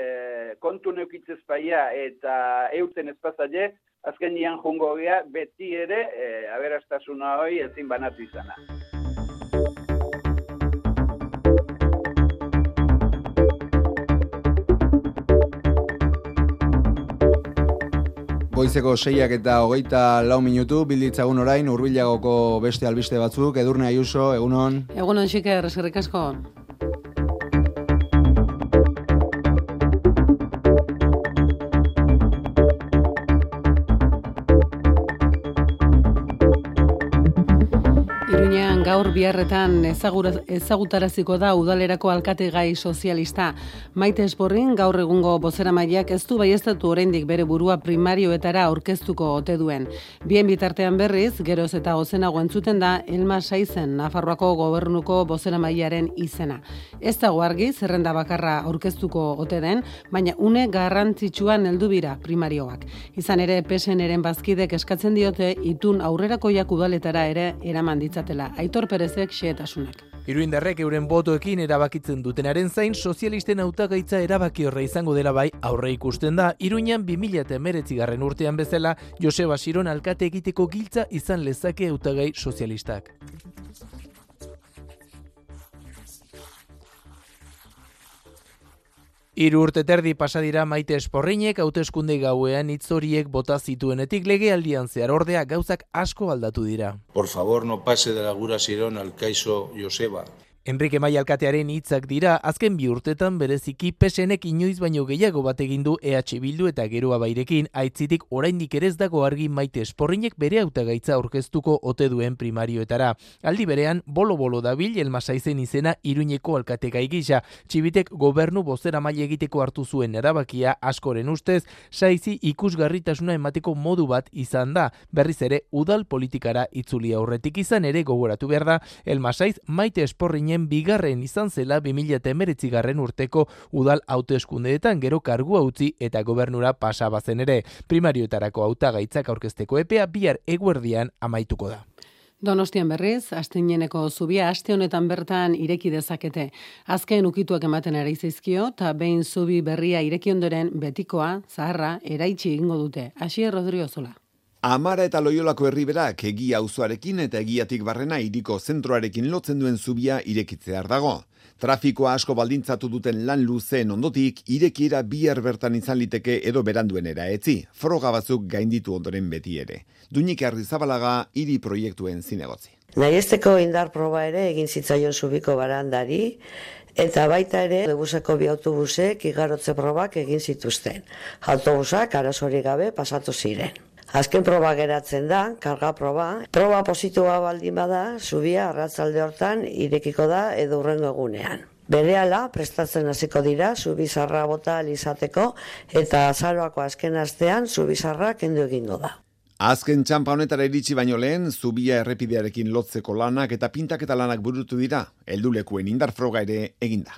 kontu neukitzez paia eta eurten ezpazaile, azkenian jungo gea beti ere e, aberastasuna hoi ezin banatu izana. Goizeko seiak eta hogeita lau minutu, bilditzagun orain, urbilagoko beste albiste batzuk, edurne aiuso, egunon? Egunon, xiker, eskerrik asko. Gaur biharretan ezagutaraziko da udalerako alkate gai sozialista. Maite esporrin gaur egungo bozera maileak ez du baiestatu oraindik bere burua primarioetara aurkeztuko ote duen. Bien bitartean berriz, geroz eta ozenago entzuten da Elma Saizen Nafarroako gobernuko bozera mailaren izena. Ez dago argi zerrenda bakarra aurkeztuko ote den, baina une garrantzitsuan heldu bira primarioak. Izan ere PSNren bazkidek eskatzen diote itun aurrerakoiak udaletara ere eraman ditzatela. Aitor Aitor Perezek xeetasunak. Iruindarrek euren botoekin erabakitzen dutenaren zain sozialisten hautagaitza erabaki horre izango dela bai aurre ikusten da Iruinan 2019 garren urtean bezala Joseba Siron alkate egiteko giltza izan lezake hautagai sozialistak. Hiru urte terdi pasadira maite esporrinek hauteskunde gauean hitzoriek bota zituenetik legealdian zehar ordea gauzak asko aldatu dira. Por favor, no pase de la gura sirón al kaiso Joseba. Enrique Mai alkatearen hitzak dira, azken bi urtetan bereziki pesenek inoiz baino gehiago bat egin du EH Bildu eta geroa bairekin, aitzitik oraindik ere ez dago argi maite esporrinek bere hautagaitza aurkeztuko ote duen primarioetara. Aldi berean, bolo-bolo dabil elmasaizen izena iruñeko alkategai gisa, txibitek gobernu bozera maile egiteko hartu zuen erabakia askoren ustez, saizi ikusgarritasuna emateko modu bat izan da, berriz ere udal politikara itzuli aurretik izan ere gogoratu behar da, elmasaiz maite esporrinek ginen bigarren izan zela 2019 garren urteko udal hauteskundeetan gero kargua utzi eta gobernura pasabazen ere. Primarioetarako hautagaitzak aurkezteko epea bihar eguerdian amaituko da. Donostian berriz, astineneko zubia aste honetan bertan ireki dezakete. Azken ukituak ematen ari zaizkio, eta behin zubi berria ireki ondoren betikoa, zaharra, eraitsi egingo dute. Asier Rodrio Zola. Amara eta loiolako herriberak egia auzoarekin eta egiatik barrena iriko zentroarekin lotzen duen zubia irekitzear dago. Trafikoa asko baldintzatu duten lan luzeen ondotik, irekiera bihar bertan izan liteke edo beranduenera etzi, froga batzuk gainditu ondoren beti ere. Dunik zabalaga hiri proiektuen zinegotzi. Naiesteko indar proba ere egin zitzaion zubiko barandari, Eta baita ere, lebuseko bi autobusek igarotze probak egin zituzten. Autobusak arazori gabe pasatu ziren. Azken proba geratzen da, karga proba. Proba positua baldin bada, zubia arratzalde hortan irekiko da edo urrengo egunean. Berehala, prestatzen hasiko dira, zubizarra bota alizateko, eta azaroako azken astean, zubizarra kendu egingo da. Azken txampa honetara iritsi baino lehen, zubia errepidearekin lotzeko lanak eta pintaketa lanak burutu dira, eldulekuen indar froga ere eginda.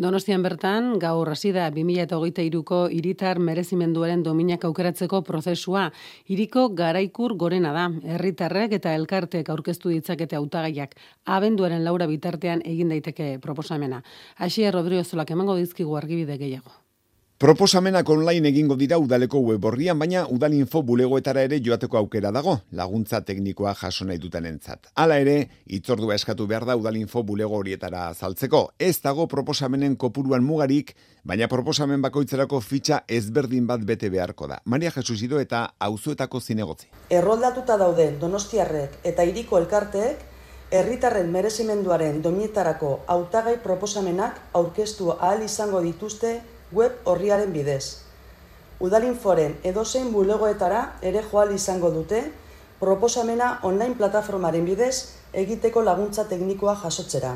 Donostian bertan, gaur hasi da 2023ko iritar merezimenduaren dominak aukeratzeko prozesua. Iriko garaikur gorena da. Herritarrek eta elkartek aurkeztu ditzakete hautagaiak. Abenduaren laura bitartean egin daiteke proposamena. Hasier Rodrigo Zolak emango dizkigu argibide gehiago. Proposamenak online egingo dira udaleko web horrian, baina udalinfo bulegoetara ere joateko aukera dago, laguntza teknikoa jaso nahi duten entzat. Hala ere, itzordua eskatu behar da udalinfo bulego horietara saltzeko. Ez dago proposamenen kopuruan mugarik, baina proposamen bakoitzerako fitxa ezberdin bat bete beharko da. Maria Jesus Ido eta auzuetako zinegotzi. Erroldatuta dauden donostiarrek eta iriko elkarteek, herritarren merezimenduaren dominetarako hautagai proposamenak aurkeztu ahal izango dituzte web horriaren bidez. Udalinforen edozein bulegoetara ere joal izango dute, proposamena online plataformaren bidez egiteko laguntza teknikoa jasotzera.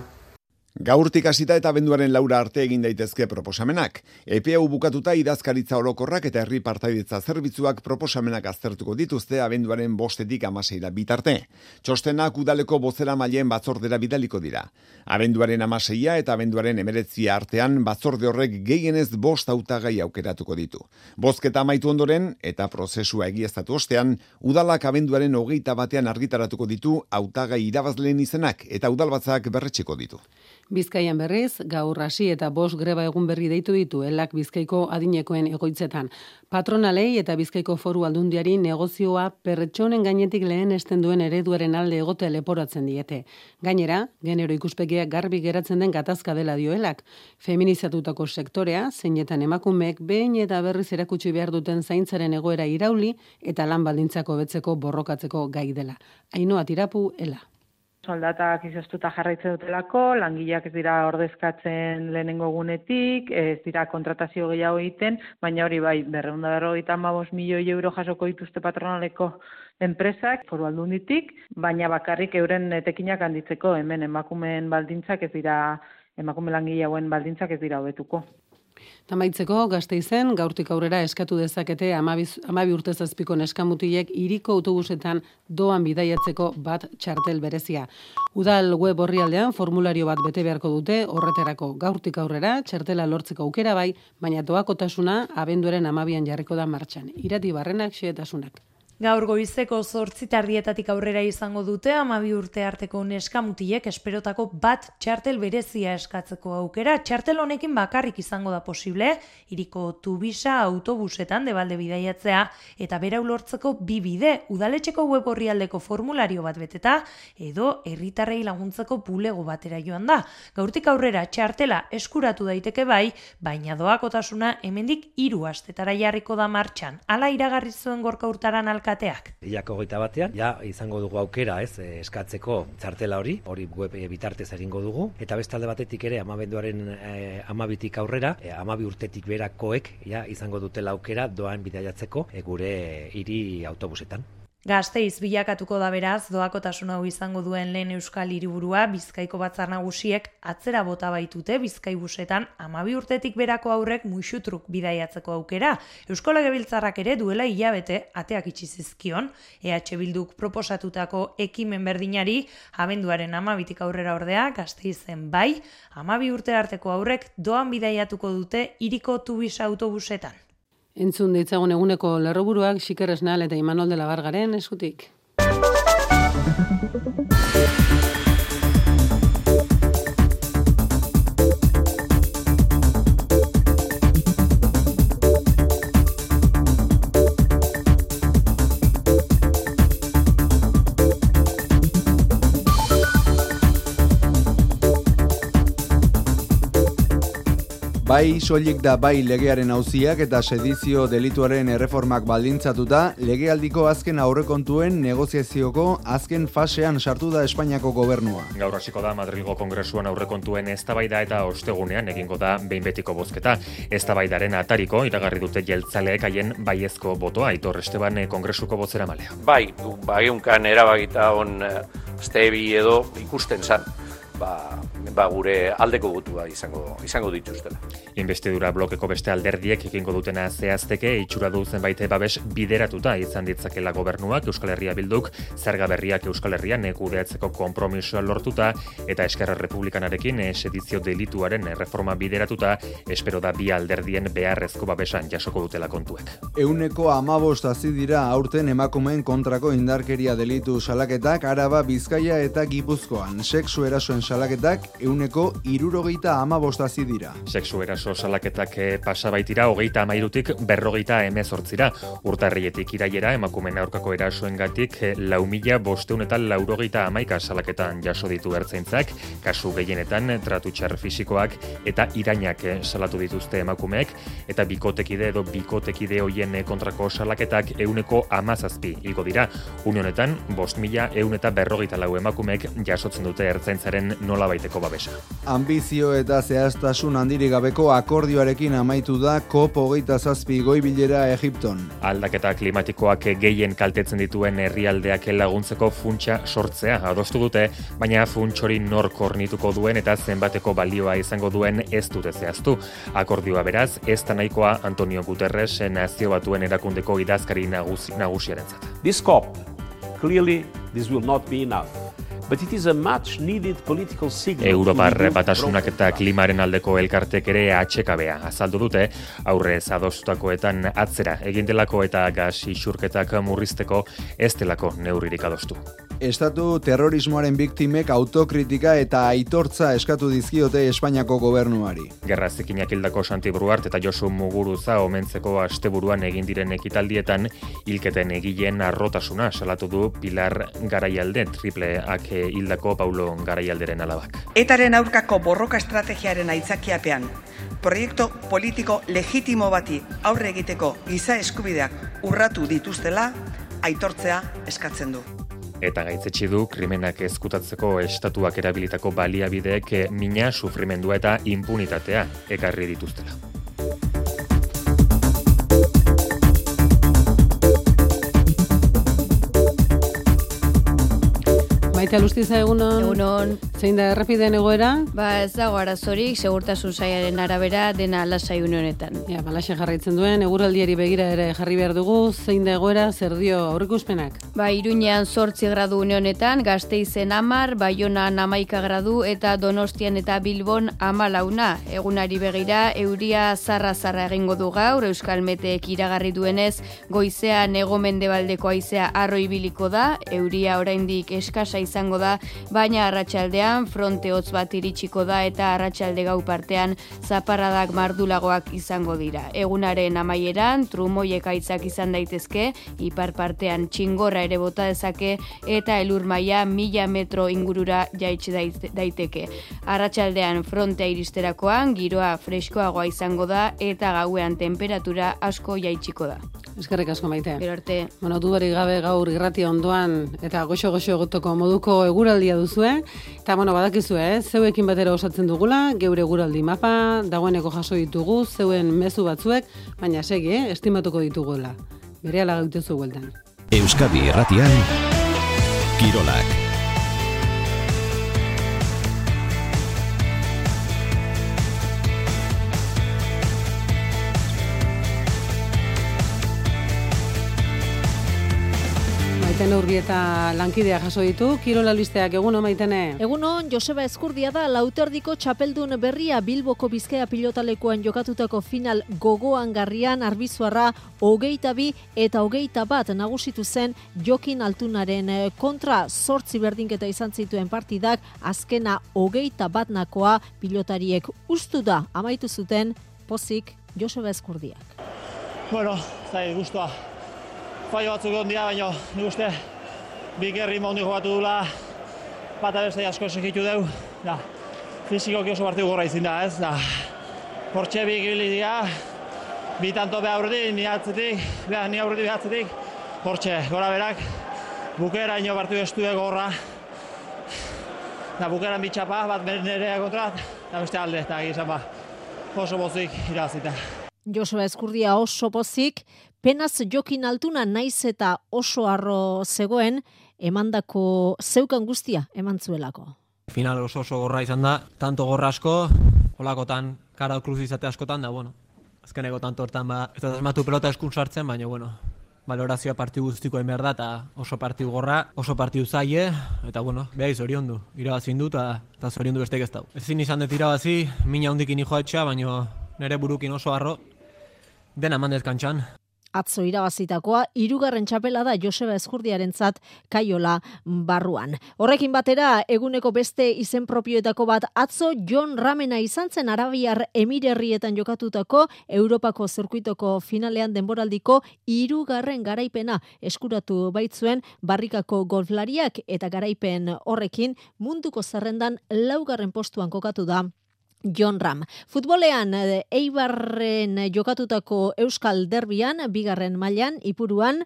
Gaurtik hasita eta benduaren laura arte egin daitezke proposamenak. EPU bukatuta idazkaritza orokorrak eta herri partaidetza zerbitzuak proposamenak aztertuko dituzte abenduaren bostetik amaseira bitarte. Txostenak udaleko bozera mailen batzordera bidaliko dira. Abenduaren amaseia eta abenduaren emeretzia artean batzorde horrek gehienez bost autagai aukeratuko ditu. Bozketa amaitu ondoren eta prozesua egiaztatu ostean, udalak abenduaren hogeita batean argitaratuko ditu autagai irabazleen izenak eta udalbatzak berretxeko ditu. Bizkaian berriz, gaur hasi eta bost greba egun berri deitu ditu elak Bizkaiko adinekoen egoitzetan. Patronalei eta Bizkaiko foru aldundiari negozioa perretxonen gainetik lehen esten duen ereduaren alde egote leporatzen diete. Gainera, genero ikuspegiak garbi geratzen den gatazka dela dioelak. Feminizatutako sektorea, zeinetan emakumeek behin eta berriz erakutsi behar duten zaintzaren egoera irauli eta lan baldintzako betzeko borrokatzeko gai dela. Ainoa tirapu, ela soldatak izoztuta jarraitzen dutelako, langileak ez dira ordezkatzen lehenengo gunetik, ez dira kontratazio gehiago egiten, baina hori bai, berreunda berrogeita amabos milioi euro jasoko dituzte patronaleko enpresak, foru aldunditik, baina bakarrik euren etekinak handitzeko, hemen emakumeen baldintzak ez dira, emakume langile hauen baldintzak ez dira hobetuko. Tamaitzeko, gazte izen, gaurtik aurrera eskatu dezakete amabi, amabi urte zazpiko neskamutiek iriko autobusetan doan bidaiatzeko bat txartel berezia. Udal web horrialdean formulario bat bete beharko dute horreterako gaurtik aurrera txartela lortzeko aukera bai, baina doakotasuna abenduaren amabian jarriko da martxan. Irati barrenak xeetasunak. Gaur goizeko zortzitardietatik aurrera izango dute amabi urte arteko neskamutiek esperotako bat txartel berezia eskatzeko aukera. Txartel honekin bakarrik izango da posible, iriko tubisa autobusetan debalde bidaiatzea eta bera ulortzeko bi bide udaletxeko web horrialdeko formulario bat beteta edo herritarrei laguntzeko bulego batera joan da. Gaurtik aurrera txartela eskuratu daiteke bai, baina doakotasuna hemendik hiru astetara jarriko da martxan. Hala iragarri zuen gorka urtaran alkateak. Iako goita batean, ja, izango dugu aukera, ez, eh, eskatzeko txartela hori, hori web e, bitartez egingo dugu, eta bestalde batetik ere, amabenduaren e, amabitik aurrera, e, amabi urtetik berakoek, ja, izango dutela aukera doan bidaiatzeko e, gure hiri autobusetan. Gazteiz bilakatuko da beraz, doakotasun hau izango duen lehen euskal hiriburua Bizkaiko batzar nagusiek atzera bota baitute Bizkaibusetan amabi urtetik berako aurrek muixutruk bidaiatzeko aukera. Euskola Gebiltzarrak ere duela hilabete ateak itxizizkion, EH Bilduk proposatutako ekimen berdinari, abenduaren amabitik aurrera ordea, Gazteizen bai, amabi urte arteko aurrek doan bidaiatuko dute iriko tubisa autobusetan. Entzun ditzagun eguneko lerroburuak Xiker Esnal eta Imanol de la Bargaren eskutik. Bai soilik da bai legearen auziak eta sedizio delituaren erreformak baldintzatuta, legealdiko azken aurrekontuen negoziazioko azken fasean sartu da Espainiako gobernua. Gaur hasiko da Madrilgo Kongresuan aurrekontuen eztabaida eta ostegunean egingo da behin betiko bozketa. Eztabaidaren atariko iragarri dute jeltzaleek haien baiezko botoa Aitor Esteban Kongresuko bozera malea. Bai, baiunkan erabagita on stebi edo ikusten zan ba, ba gure aldeko botua izango izango dituztela. Investidura blokeko beste alderdiek egingo dutena zehazteke itxura du zenbait babes bideratuta izan ditzakela gobernuak Euskal Herria bilduk zerga berriak Euskal Herrian kudeatzeko konpromisoa lortuta eta Eskerra Republikanarekin sedizio delituaren reforma bideratuta espero da bi alderdien beharrezko babesan jasoko dutela kontuek. Euneko amabost hazi dira aurten emakumeen kontrako indarkeria delitu salaketak Araba, Bizkaia eta Gipuzkoan. Sexu erasoen salaketak euneko irurogeita ama bostazi dira. Sexu eraso salaketak eh, pasabaitira hogeita amairutik berrogeita emezortzira. Urtarrietik iraiera emakumen aurkako erasoen gatik eh, lau mila bosteun eta laurogeita amaika salaketan jaso ditu ertzaintzak, kasu gehienetan tratutxar fisikoak eta irainak eh, salatu dituzte emakumeek, eta bikotekide edo bikotekide hoien kontrako salaketak euneko amazazpi igo dira. Unionetan, bost mila eun eta berrogeita lau emakumeek jasotzen dute ertzaintzaren nola baiteko babesa. Ambizio eta zehaztasun handirik gabeko akordioarekin amaitu da COP hogeita zazpi goibilera Egipton. Aldaketa klimatikoak gehien kaltetzen dituen herrialdeak laguntzeko funtsa sortzea adostu dute, baina funtsori nor kornituko duen eta zenbateko balioa izango duen ez dute zehaztu. Akordioa beraz, ez da nahikoa Antonio Guterres nazio batuen erakundeko idazkari nagusi, nagusiaren zata. This COP, clearly this will not be enough. But it is a much needed political signal. Europar batasunak eta klimaren aldeko elkartek ere atxekabea azaldu dute aurre zadostutakoetan atzera egin delako eta gas isurketak murrizteko ez delako neurririk adostu. Estatu terrorismoaren biktimek autokritika eta aitortza eskatu dizkiote Espainiako gobernuari. Gerra zikinak hildako Santi Bruart eta Josu Muguruza omentzeko asteburuan egin diren ekitaldietan hilketen egileen arrotasuna salatu du Pilar Garaialde tripleak hildako Paulo Garaialderen alabak. Etaren aurkako borroka estrategiaren aitzakiapean, proiektu politiko legitimo bati aurre egiteko giza eskubideak urratu dituztela, aitortzea eskatzen du eta gaitzetsi du krimenak ezkutatzeko estatuak erabilitako baliabideek mina sufrimendua eta impunitatea ekarri dituztela. Maite Alustiza egunon. Egunon. Zein da errepideen egoera? Ba ez dago arazorik, segurtasun zaiaren arabera dena lasai honetan. Ja, balaxe jarraitzen duen, eguraldiari begira ere jarri behar dugu, zein da egoera, zer dio aurrikuspenak? Ba, iruñean sortzi gradu honetan, gazteizen amar, baiona namaika gradu eta donostian eta bilbon amalauna. Egunari begira, euria zarra-zarra egingo du gaur, Euskal Meteek iragarri duenez, goizean egomende baldeko aizea arroibiliko da, euria oraindik eskasa izango da, baina arratsaldean fronte hotz bat iritsiko da eta arratsalde gau partean zaparradak mardulagoak izango dira. Egunaren amaieran trumoiek aitzak izan daitezke, ipar partean txingorra ere bota dezake eta elur maila mila metro ingurura jaitsi daiteke. Arratsaldean frontea iristerakoan giroa freskoagoa izango da eta gauean temperatura asko jaitsiko da. Eskerrik asko maite. Gero arte. Bueno, dudarik gabe gaur irrati ondoan eta goxo-goxo egotoko modu moduko eguraldia duzue, eta bueno, badakizu, eh? zeuekin batera osatzen dugula, geure eguraldi mapa, dagoeneko jaso ditugu, zeuen mezu batzuek, baina segi, eh? estimatuko ditugula. Bere ala gautezu gueltan. Euskadi Erratian, Kirolak. Maiten urbi eta lankidea jaso ditu, Kirola Listeak, eguno maitene? Egunon, Joseba Eskurdia da, lauterdiko txapeldun berria Bilboko Bizkaia pilotalekoan jokatutako final gogoan garrian arbizuarra hogeita bi eta hogeita bat nagusitu zen jokin altunaren eh, kontra sortzi berdinketa izan zituen partidak azkena hogeita bat nakoa pilotariek ustu da amaitu zuten pozik Joseba Eskurdiak. Bueno, zai, guztua, fallo batzuk egon dira, baina nik uste bikerri mondi jokatu dula. Bata beste asko segitu deu. Da, fizikoki oso partidu gorra izin da, ez? Da Hortxe bi gibili dira. Bi tanto beha urdi, ni atzetik beha ni aurreti beha atzetik. Hortxe, gora berak bukera ino partidu estu gorra. Da bukeran bitxapa bat nerea kontra da beste alde, eta gizan ba oso bozik irazita Josua Eskurdia oso pozik, penaz jokin altuna naiz eta oso arro zegoen, emandako zeukan guztia eman zuelako. Final oso oso gorra izan da, tanto gorra asko, holakotan, kara kruz izate askotan da, bueno, azkeneko tanto hortan ba, ez da pelota eskun sartzen, baina, bueno, valorazioa partiu guztiko emer da, eta oso partiu gorra, oso partiu zaie, eta, bueno, behar zorion du, irabazin du, eta zorion du bestek ez dau. Ezin izan dut irabazi, mina hundikin ijoa etxea, baina nire burukin oso arro, dena mandez kantxan. Atzo irabazitakoa, irugarren txapela da Joseba Eskurdiarentzat kaiola barruan. Horrekin batera, eguneko beste izen propioetako bat atzo John Ramena izan zen Arabiar Emirerrietan jokatutako Europako zirkuitoko finalean denboraldiko irugarren garaipena eskuratu baitzuen barrikako golflariak eta garaipen horrekin munduko zerrendan laugarren postuan kokatu da John Ram. Futbolean eh, Eibarren jokatutako Euskal Derbian, bigarren mailan ipuruan,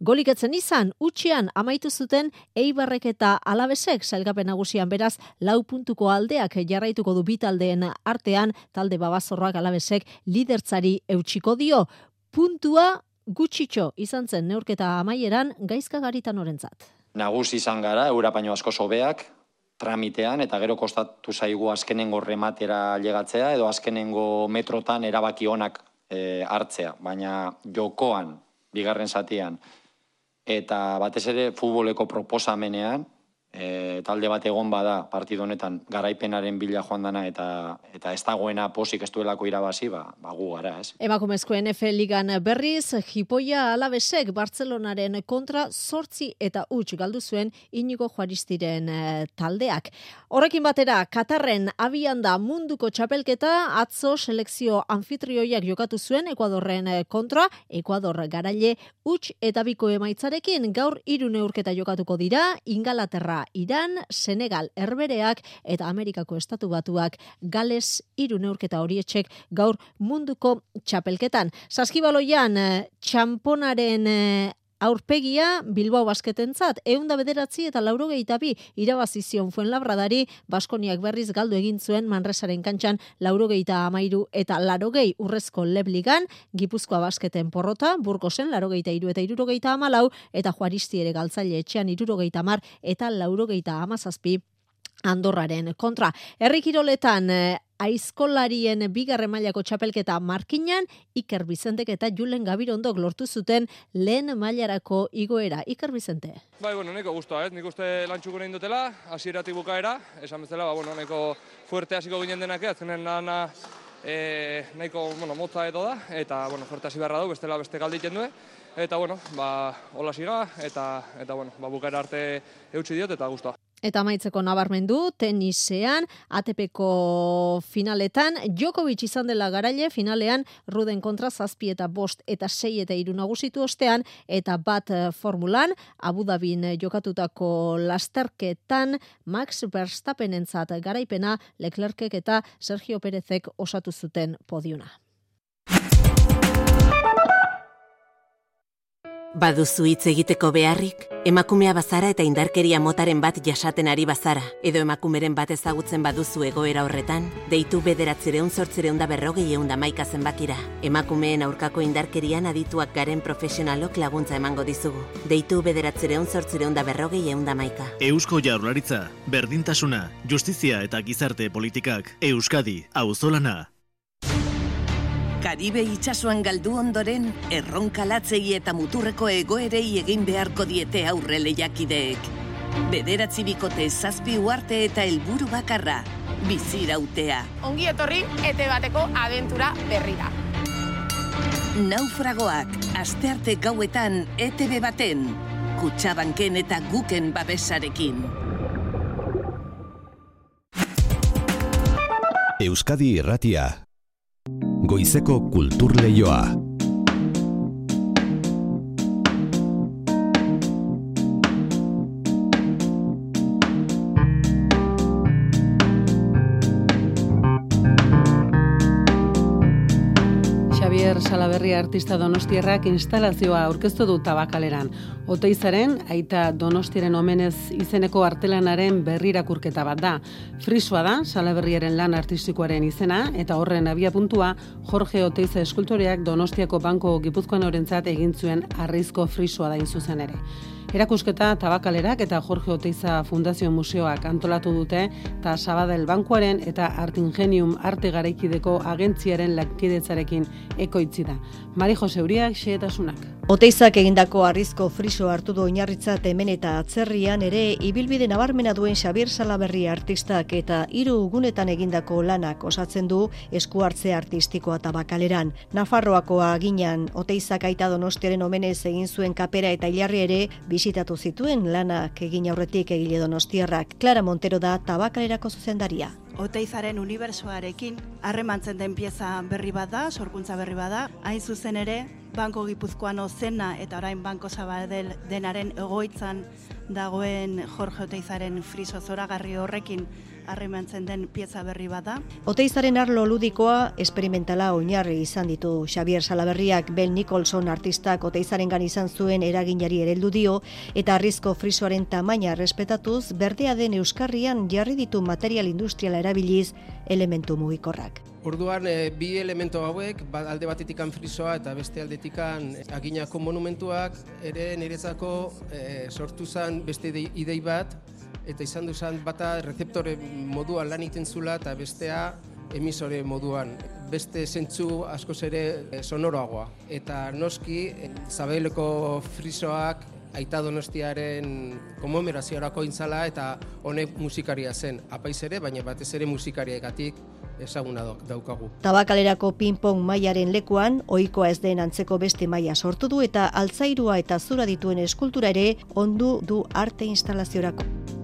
Goliketzen izan, utxean amaitu zuten Eibarrek eta Alabesek sailgapen nagusian beraz lau puntuko aldeak jarraituko du bitaldeen artean talde babazorroak Alabesek lidertzari eutxiko dio. Puntua gutxitxo izan zen neurketa amaieran gaizka garitan orentzat. Nagusi izan gara, Eurapaino asko sobeak, tramitean eta gero kostatu zaigu azkenengo rematera llegatzea edo azkenengo metrotan erabaki onak e, hartzea, baina jokoan, bigarren zatian, eta batez ere futboleko proposamenean, e, talde bat egon bada partidu honetan garaipenaren bila joan dana eta eta ez dagoena posik ez duelako irabazi, ba, ba gu gara, ez. Emakumezko NFL ligan berriz, Jipoia Alabesek Bartzelonaren kontra sortzi eta huts galdu zuen inigo juaristiren eh, taldeak. Horrekin batera, Katarren abian da munduko txapelketa atzo selekzio anfitrioiak jokatu zuen Ekuadorren eh, kontra, Ekuador garaile huts eta biko emaitzarekin gaur hiru neurketa jokatuko dira, Ingalaterra Iran, Senegal, Herbereak eta Amerikako Estatu Batuak Gales hiru neurketa horietxek gaur munduko txapelketan. Saskibaloian eh, txamponaren eh, aurpegia Bilbao basketentzat eunda bederatzi eta laurogeita bi irabazizion fuen labradari Baskoniak berriz galdu egin zuen Manresaren kantxan laurogeita amairu eta larogei urrezko lebligan Gipuzkoa basketen porrota Burgosen larogeita iru eta irurogeita amalau eta Juaristi ere galtzaile etxean irurogeita mar eta laurogeita amazazpi Andorraren kontra. Herrikiroletan eh, aizkolarien bigarre mailako txapelketa markinan, Iker Bizentek eta Julen Gabirondok lortu zuten lehen mailarako igoera. Iker Bizente. Bai, bueno, neko guztua, ez? Nik uste lantxuko nahi dutela, hasieratik bukaera, esan bezala, ba, bueno, neko fuerte hasiko ginen denak, azkenen lana e, nahiko, bueno, motza edo da, eta, bueno, fuerte hasi beharra du, bestela beste galditen du, eta, bueno, ba, hola siga, eta, eta, bueno, ba, bukaera arte eutxi diot, eta guztua. Eta maitzeko nabarmendu, tenisean, ATPko finaletan, Djokovic izan dela garaile, finalean, ruden kontra zazpi eta bost eta sei eta iru nagusitu ostean, eta bat eh, formulan, Abu Dhabin jokatutako lasterketan, Max Verstappen entzat garaipena, Leclercek eta Sergio Perezek osatu zuten podiuna. Baduzu hitz egiteko beharrik, emakumea bazara eta indarkeria motaren bat jasaten ari bazara, edo emakumeren bat ezagutzen baduzu egoera horretan, deitu bederatzireun sortzireun da berrogei eun da maika zenbakira. Emakumeen aurkako indarkerian adituak garen profesionalok laguntza emango dizugu. Deitu bederatzireun sortzireun da berrogei eun da maika. Eusko jaurlaritza, berdintasuna, justizia eta gizarte politikak, Euskadi, auzolana. Karibe itsasoan galdu ondoren, erronka latzei eta muturreko egoerei egin beharko diete aurre lehiakideek. Bederatzi bikote zazpi uarte eta helburu bakarra, bizirautea. Ongi etorri, ete bateko abentura berrira. Naufragoak, astearte gauetan, ETV baten, kutsabanken eta guken babesarekin. Euskadi Irratia goizeko kultur leioa. Javier Salaberri artista donostierrak instalazioa aurkeztu du tabakaleran. Oteizaren, aita donostiren omenez izeneko artelanaren berrirakurketa bat da. Frisoa da, Salaberriaren lan artistikoaren izena, eta horren abia puntua, Jorge Oteiza eskultoreak donostiako banko gipuzkoan orentzat egin zuen arrizko frisoa da inzuzen ere. Erakusketa Tabakalerak eta Jorge Oteiza Fundazio Museoak antolatu dute eta Sabadell Bankuaren eta Artingenium Arte Garaikideko agentziaren lankidetzarekin ekoitzi da. Mari Jose Uriak xehetasunak. Oteizak egindako arrizko friso hartu du oinarritza hemen eta atzerrian ere ibilbide nabarmena duen Xabier Salaberri artistak eta hiru gunetan egindako lanak osatzen du esku hartze artistikoa tabakaleran. Nafarroakoa ginean Oteizak aita donostiaren omenez egin zuen kapera eta hilarri ere bisitatu zituen lanak egin aurretik egile donostiarrak. Clara Montero da tabakalerako zuzendaria. Oteizaren unibersoarekin harremantzen den pieza berri bat da, sorkuntza berri bat da, hain zuzen ere Banko Gipuzkoano zena eta orain Banko Zabadel denaren egoitzan dagoen Jorge Oteizaren friso zoragarri horrekin harrimantzen den pieza berri bada. Oteizaren arlo ludikoa esperimentala oinarri izan ditu Xavier Salaberriak Ben Nicholson artistak Oteizaren gan izan zuen eraginari ereldu dio eta arrizko frisoaren tamaina respetatuz berdea den Euskarrian jarri ditu material industriala erabiliz elementu mugikorrak. Orduan, e, bi elemento hauek, ba, alde batetikan frisoa eta beste aldetikan aginako monumentuak, ere niretzako e, sortu zen beste idei bat, eta izan duzan bata rezeptore moduan lan iten zula eta bestea emisore moduan. Beste zentzu askoz ere eh, sonoroagoa. Eta noski, zabeleko frisoak aita donostiaren komemoraziorako intzala eta honek musikaria zen. Apaiz ere, baina batez ere musikariagatik ezaguna daukagu. Tabakalerako ping-pong mailaren lekuan, ohikoa ez den antzeko beste maila sortu du eta altzairua eta zura dituen eskultura ere ondu du arte instalaziorako.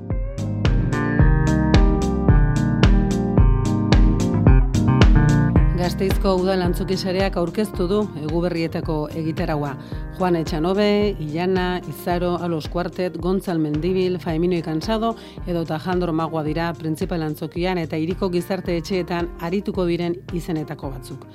Gasteizko udal antzukisareak aurkeztu du eguberrietako egitaraua. Juan Etxanobe, Ilana, Izaro, Alos Kuartet, Gontzal Mendibil, Faemino Ikansado, edo eta Jandro Magua dira printzipal antzokian eta iriko gizarte etxeetan arituko diren izenetako batzuk.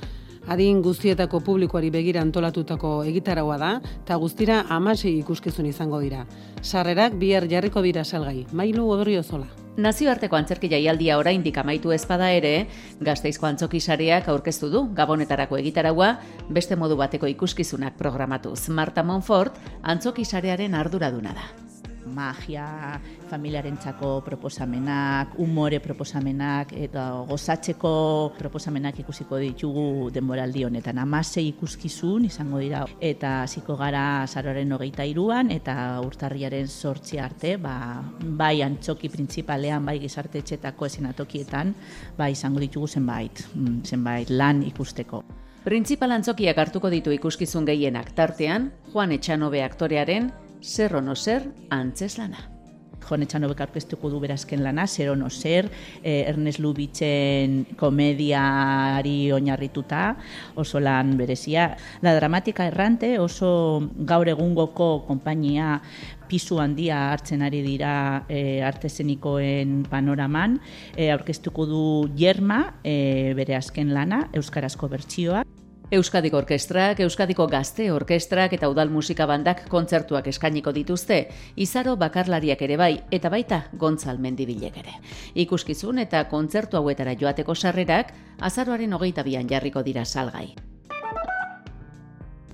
Adin guztietako publikoari begira antolatutako egitaraua da, eta guztira amasei ikuskizun izango dira. Sarrerak bihar jarriko dira salgai. Mailu odorio zola. Nazioarteko antzerki jaialdia oraindik amaitu ezpada ere, Gasteizko antzoki sareak aurkeztu du Gabonetarako egitaraua beste modu bateko ikuskizunak programatuz. Marta Monfort antzoki sarearen arduraduna da magia, familiarentzako proposamenak, umore proposamenak eta gozatzeko proposamenak ikusiko ditugu denboraldi honetan. Amasei ikuskizun izango dira eta hasiko gara zaroaren hogeita iruan eta urtarriaren sortzi arte, ba, bai antxoki printzipalean, bai gizarte etxetako esenatokietan, bai izango ditugu zenbait, mm, zenbait lan ikusteko. Printzipal antzokiak hartuko ditu ikuskizun gehienak tartean, Juan Etxanobe aktorearen zer ono zer antzeslana. Jone Txanobek arkeztuko du berazken lana, zer ono zer, eh, Ernest Lubitzen komediari oinarrituta, oso lan berezia. La dramatika errante oso gaur egungoko konpainia pisu handia hartzen ari dira e, artezenikoen panoraman, e, aurkeztuko du Jerma, e, bere azken lana, Euskarazko bertsioa. Euskadiko Orkestrak, Euskadiko Gazte Orkestrak eta Udal Musika Bandak kontzertuak eskainiko dituzte, izaro bakarlariak ere bai, eta baita gontzal mendibilek ere. Ikuskizun eta kontzertu hauetara joateko sarrerak, azaroaren hogeita bian jarriko dira salgai.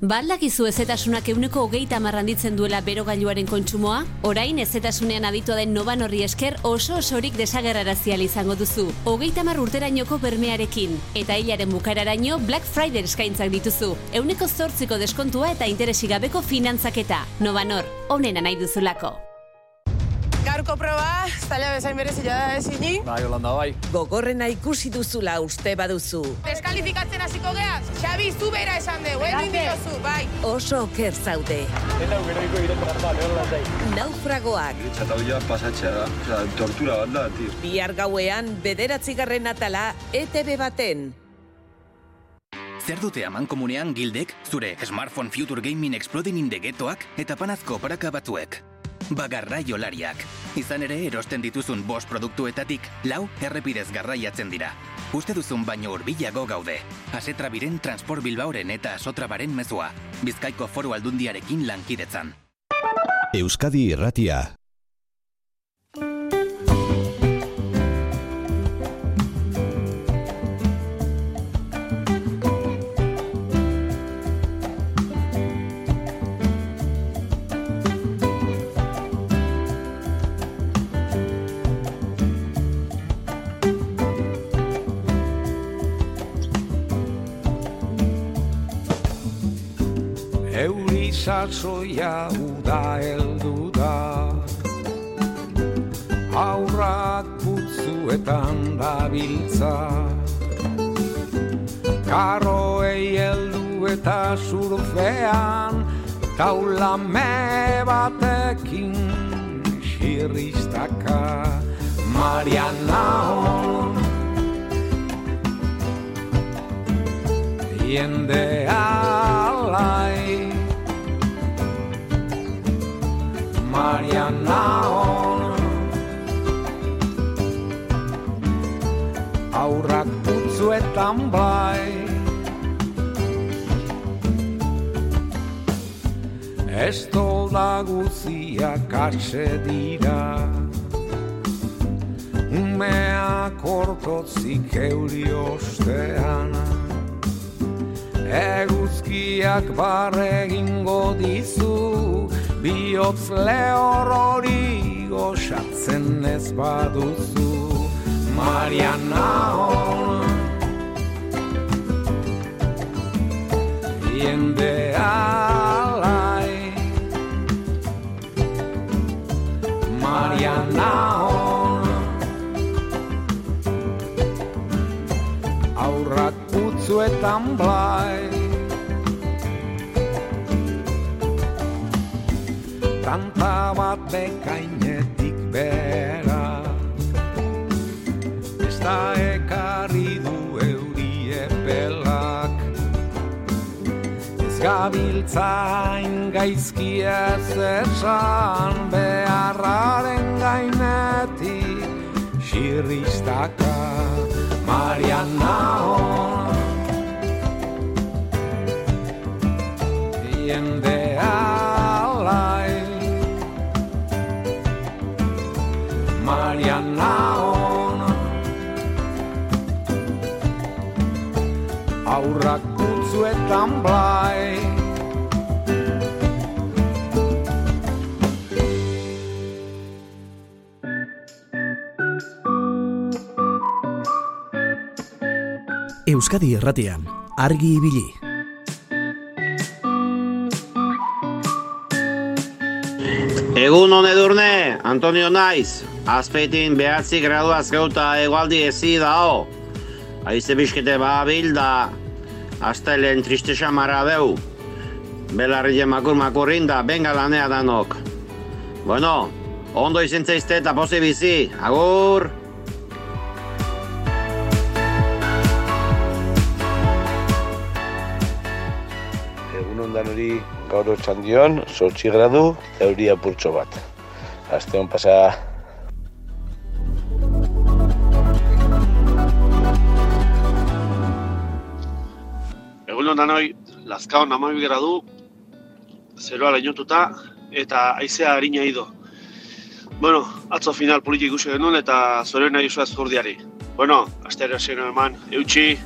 Baldakizu ezetasunak euneko hogeita marranditzen duela berogailuaren kontsumoa? Orain ezetasunean aditua den noban horri esker oso osorik desagerrarazial izango duzu. Hogeita mar urterainoko bermearekin. Eta hilaren bukararaino Black Friday eskaintzak dituzu. Euneko zortziko deskontua eta interesigabeko finantzaketa. Nobanor, honena nahi duzulako. Gaurko proba, zaila bezain berezila da ezini. Bai, Holanda, bai. Gogorrena ikusi duzula uste baduzu. Deskalifikatzen hasiko geaz, Xabi, zu bera esan de, egin diozu, bai. Oso oker zaude. Eta gero iko bai. Naufragoak. Eta hoia pasatzea da, Osa, tortura bat da, tio. Bihar gauean, bederatzigarren atala, ETV baten. Zer dute aman komunean gildek, zure smartphone future gaming exploding in the ghettoak eta panazko paraka batzuek bagarra jolariak. Izan ere erosten dituzun bost produktuetatik, lau errepidez garraiatzen dira. Uste duzun baino urbilago gaude. Asetra biren transport bilbauren eta asotrabaren mezua. Bizkaiko foru aldundiarekin lankidetzan. Euskadi Irratia itxasoia uda heldu da Aurrak putzuetan dabiltza. Karoei heldu eta surfean Taula me batekin xirristaka. Mariana hon Jende alai Mariana on Aurrak putzuetan bai. Ez tolda guziak atxe dira. Umeak ortotzik euri ostean. Eguzkiak barregingo dizu bihotz lehor hori gozatzen ez baduzu Mariana hon Hiende alai. Mariana hon Aurrak putzuetan blai. Tanta bat bekainetik bera, ez da ekarri du euri epelak. Ez gabiltzain gaizkia zesan beharraren gainetik. Xirristaka Mariana hon Jende blai Euskadi Erratian, argi ibili. Egun hon edurne, Antonio naiz. Azpeitin behatzi gradu azkeuta egualdi ezi dao. Aize biskete babil da, astelen tristesa marra deu. Belarri makur makurrin da, benga lanea danok. Bueno, ondo izen zaizte eta pozi bizi. Agur! Egun ondan hori gaur txandion, sortxi gradu, euria purtso bat. Aste hon pasa Egun ondan hori, Lazkaon amabi gradu, zeroa leinotuta, eta aizea harina ido. Bueno, atzo final politik ikusi genuen eta zoren nahi usua zurdiari. Bueno, astero zeno eman, eutxi,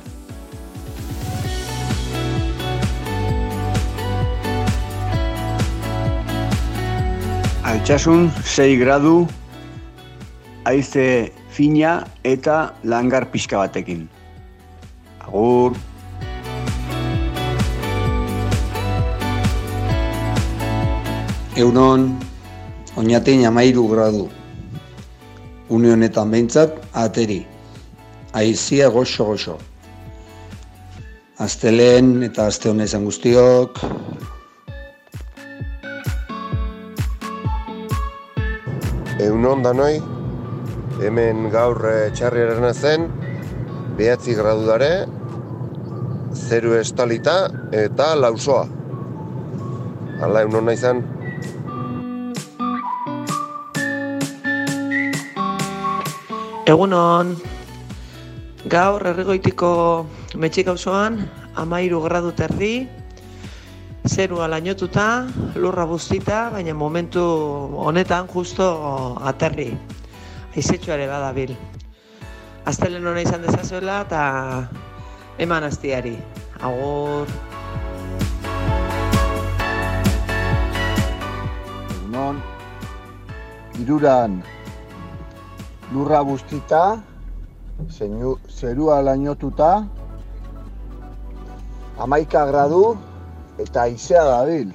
Altsasun 6 gradu, haize fina eta langar pixka batekin. Agur! Euron, oinatein amairu gradu. Une honetan behintzat, ateri. Aizia goxo-goxo. Aztelen eta azte honezan guztiok. Egunon danoi, hemen gaur eh, txarriaren zen, behatzi gradu dare, zeru estalita eta lausoa. Hala, egunon nahi Egunon, gaur errigoitiko metxik auzoan amairu gradu terdi, zerua lainotuta, lurra buztita, baina momentu honetan justo aterri. Aizetxo ere badabil. Aztelen hona izan dezazuela eta eman astiari. Agur. Egunon, iruran lurra bustita, zeinu, zerua lainotuta, amaika gradu eta izea dabil.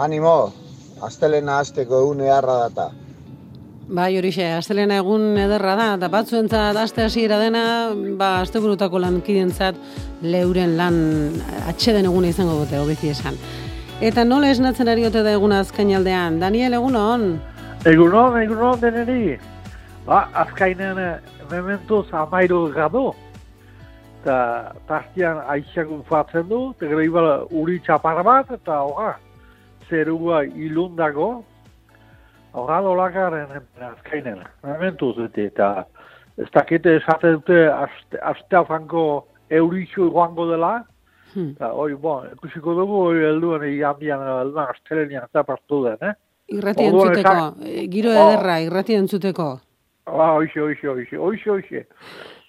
Animo, astelena azteko egun eharra data. Bai, horixe, astelena egun ederra da, eta batzuentzat aste hasiera dena, ba, asteburutako lankidentzat leuren lan atxeden eguna izango dute, hobeki esan. Eta nola esnatzen ari ote da eguna azkainaldean? Daniel, egunon? Egunon, egunon deneri. Ba, azkainen mementuz amairu gadu. Eta tartian aixakun fatzen du, eta gero ibala uri txapar bat, eta hoga, zerua ilundago, hoga dolakaren azkainen, mementuz dute, eta ez dakite esate dute aste, aste alfanko euritxu joango dela, eta hori, bon, ikusiko dugu, hori helduen igandian, helduan astelenian eta partu den, eh? Irrati Orduan entzuteko, esan- eh, giro Oh. ederra, irrati entzuteko. Ah, hoxe, hoxe, hoxe, hoxe, hoxe.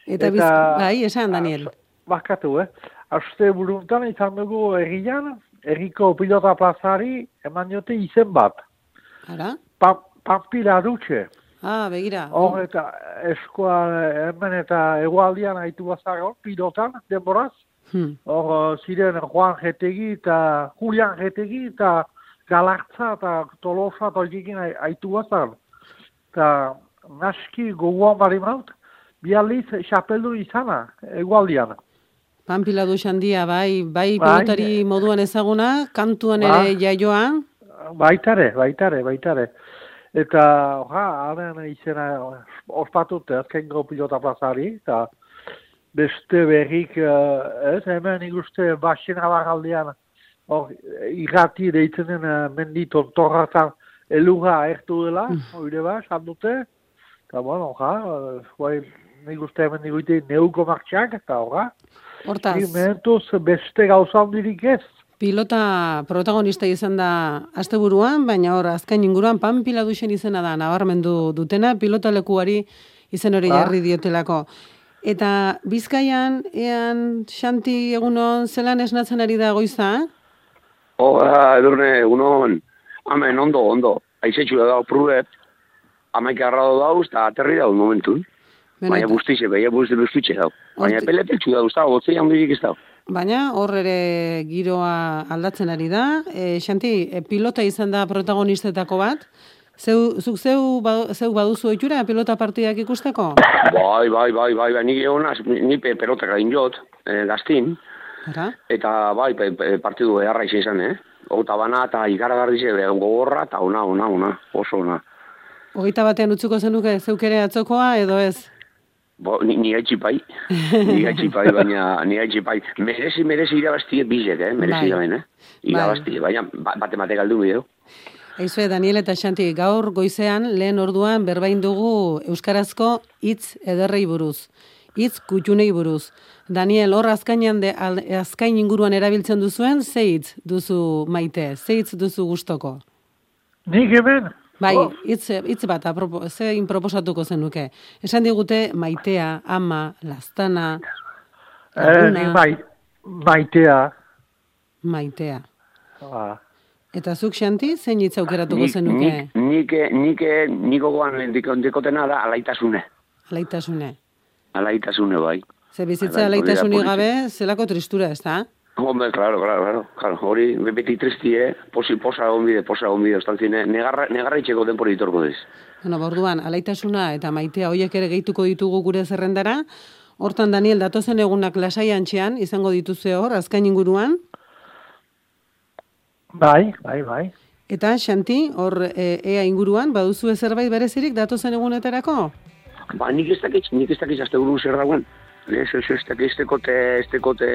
Eta, biz, bai, esan, Daniel. Bakatu, eh? Aste buruntan izan dugu egian, erriko pilota plazari eman diote izen bat. Ara? Pa, Pampila dutxe. Ah, begira. Hor eta eskoa hemen eta egualdian haitu bazago, pilotan, denboraz. Hmm. Hor ziren Juan Getegi eta Julian Getegi eta Galartza eta Tolosa eta horiekin haitu bazan. Eta naski gogoan bari maut, bi aldiz xapeldu izana, egualdian. Panpila du xandia, bai, bai Bai. pilotari moduan ezaguna, kantuan ere Ba. jaioa, Baitare, baitare, baitare. Eta, ja, haren izena ospatute azkengo pilota plazari, eta beste berrik, eh, ez, hemen ikuste basena barraldean, hor, irrati deitzen den eh, mendi tontorratan elurra ertu dela, oire ba, esan dute, eta, bueno, ja, eh, guai, nik uste hemen ikuite neuko martxak, eta, horra, hortaz, nik mementuz beste gauza handirik ez. pilota protagonista izan da asteburuan, baina hor azkain inguruan panpila duxen izena da, nabarmendu dutena, pilota lekuari izen hori Ba. jarri diotelako. Eta Bizkaian, ean Xanti egunon zelan esnatzen ari da goiza, Hola, edurne, egunon. Hemen, ondo, ondo. Aizetxu da dago pruet, amaika arrado dauz, eta aterri dauz momentun. Baina bustize, baina bustize, bustitxe dauz. Baina peleteltxu dauz, dago, gotzei handirik ez dauz. Baina hor ere giroa aldatzen ari da. E, Xanti, e, pilota izan da protagonistetako bat. Zeu, zuk zeu, ba, zeu baduzu oitura pilota partidak ikusteko? Bai, bai, bai, bai, bai, nik egon, az- ni pe, pelotak gain jot, eh, gaztin, Ara? eta bai, partidu eharra izan, eh? Ota bana eta ikaragarri gogorra, eta ona, ona, ona, oso ona. Hogeita batean utzuko zenuke zeuk ere atzokoa edo ez? Bo, ni, ni gaitxipai, ni gaitxipai, baina ni gaitxipai. Merezi, merezi irabaztie bizek, eh? Merezi Bai. eh? Irabaztie, baina ba- bate mate galdu bideo. Aizue, Daniel eta Xanti, gaur goizean lehen orduan berbain dugu Euskarazko hitz ederrei buruz. Hitz kutxunei buruz. Daniel, hor azkainan de, al, azkain inguruan erabiltzen duzuen, ze hitz duzu maite, ze hitz duzu gustoko? Nik hemen, Bai, Oh. hitz, hitz bat, apropo, zein proposatuko zenuke. Esan digute maitea, ama, lastana, eh, laguna, nik mai, maitea, maitea. ba, Eta zuk, Xanti, zein hitz aukeratuko zenuke? nik, nik, nik, nik gogoan diko- dikotena da alaitasune. Alaitasune. Alaitasune, bai. Ze bizitza alaitasunik gabe, zelako tristura, ez da? Hombre, claro, claro, claro, claro. Hori, beti tristi, eh? Posi, posa onbide, posa onbide, ostantzine, negarra, negarra itxeko denpori ditorko diz. Bueno, borduan, alaitasuna eta maitea hoiek ere gehituko ditugu gure zerrendara. Hortan, Daniel, datozen egunak lasai antxean, izango dituzue hor, azkain inguruan. bai, bai, bai. Eta, Xanti, hor e, ea inguruan, baduzu zerbait berezirik datozen egunetarako? Ba, nik ez dakit, nik ez dakit azte buru zer dagoen. Ez, ez, ez dakit, ez tekote, ez tekote,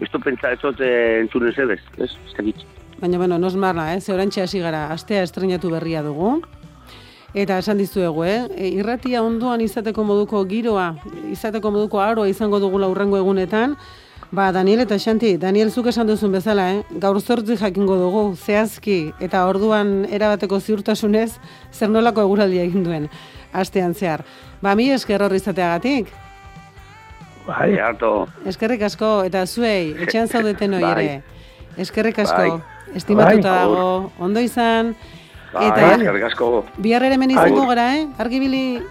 ez pentsa, ez tote entzunen zebez, ez, ez dakit. Baina, bueno, nos marla, eh? ze orantxe hasi gara, astea estrenatu berria dugu. Eta esan dizuegu, eh? E, irratia ondoan izateko moduko giroa, izateko moduko aroa izango dugula urrengo egunetan, Ba, Daniel eta Xanti, Daniel zuk esan duzun bezala, eh? gaur zortzi jakingo dugu, zehazki, eta orduan erabateko ziurtasunez, zer nolako eguraldia egin duen, astean zehar. Ba, mi esker horri izateagatik. Bai, harto. Eskerrik asko, eta zuei, etxean zaudeten hoi Bai. ere. Eskerrik asko, Bai. estimatuta Bai. dago, ondo izan, Bai, eta eskerrik asko. bihar ere hemen izango gara, eh? Argibili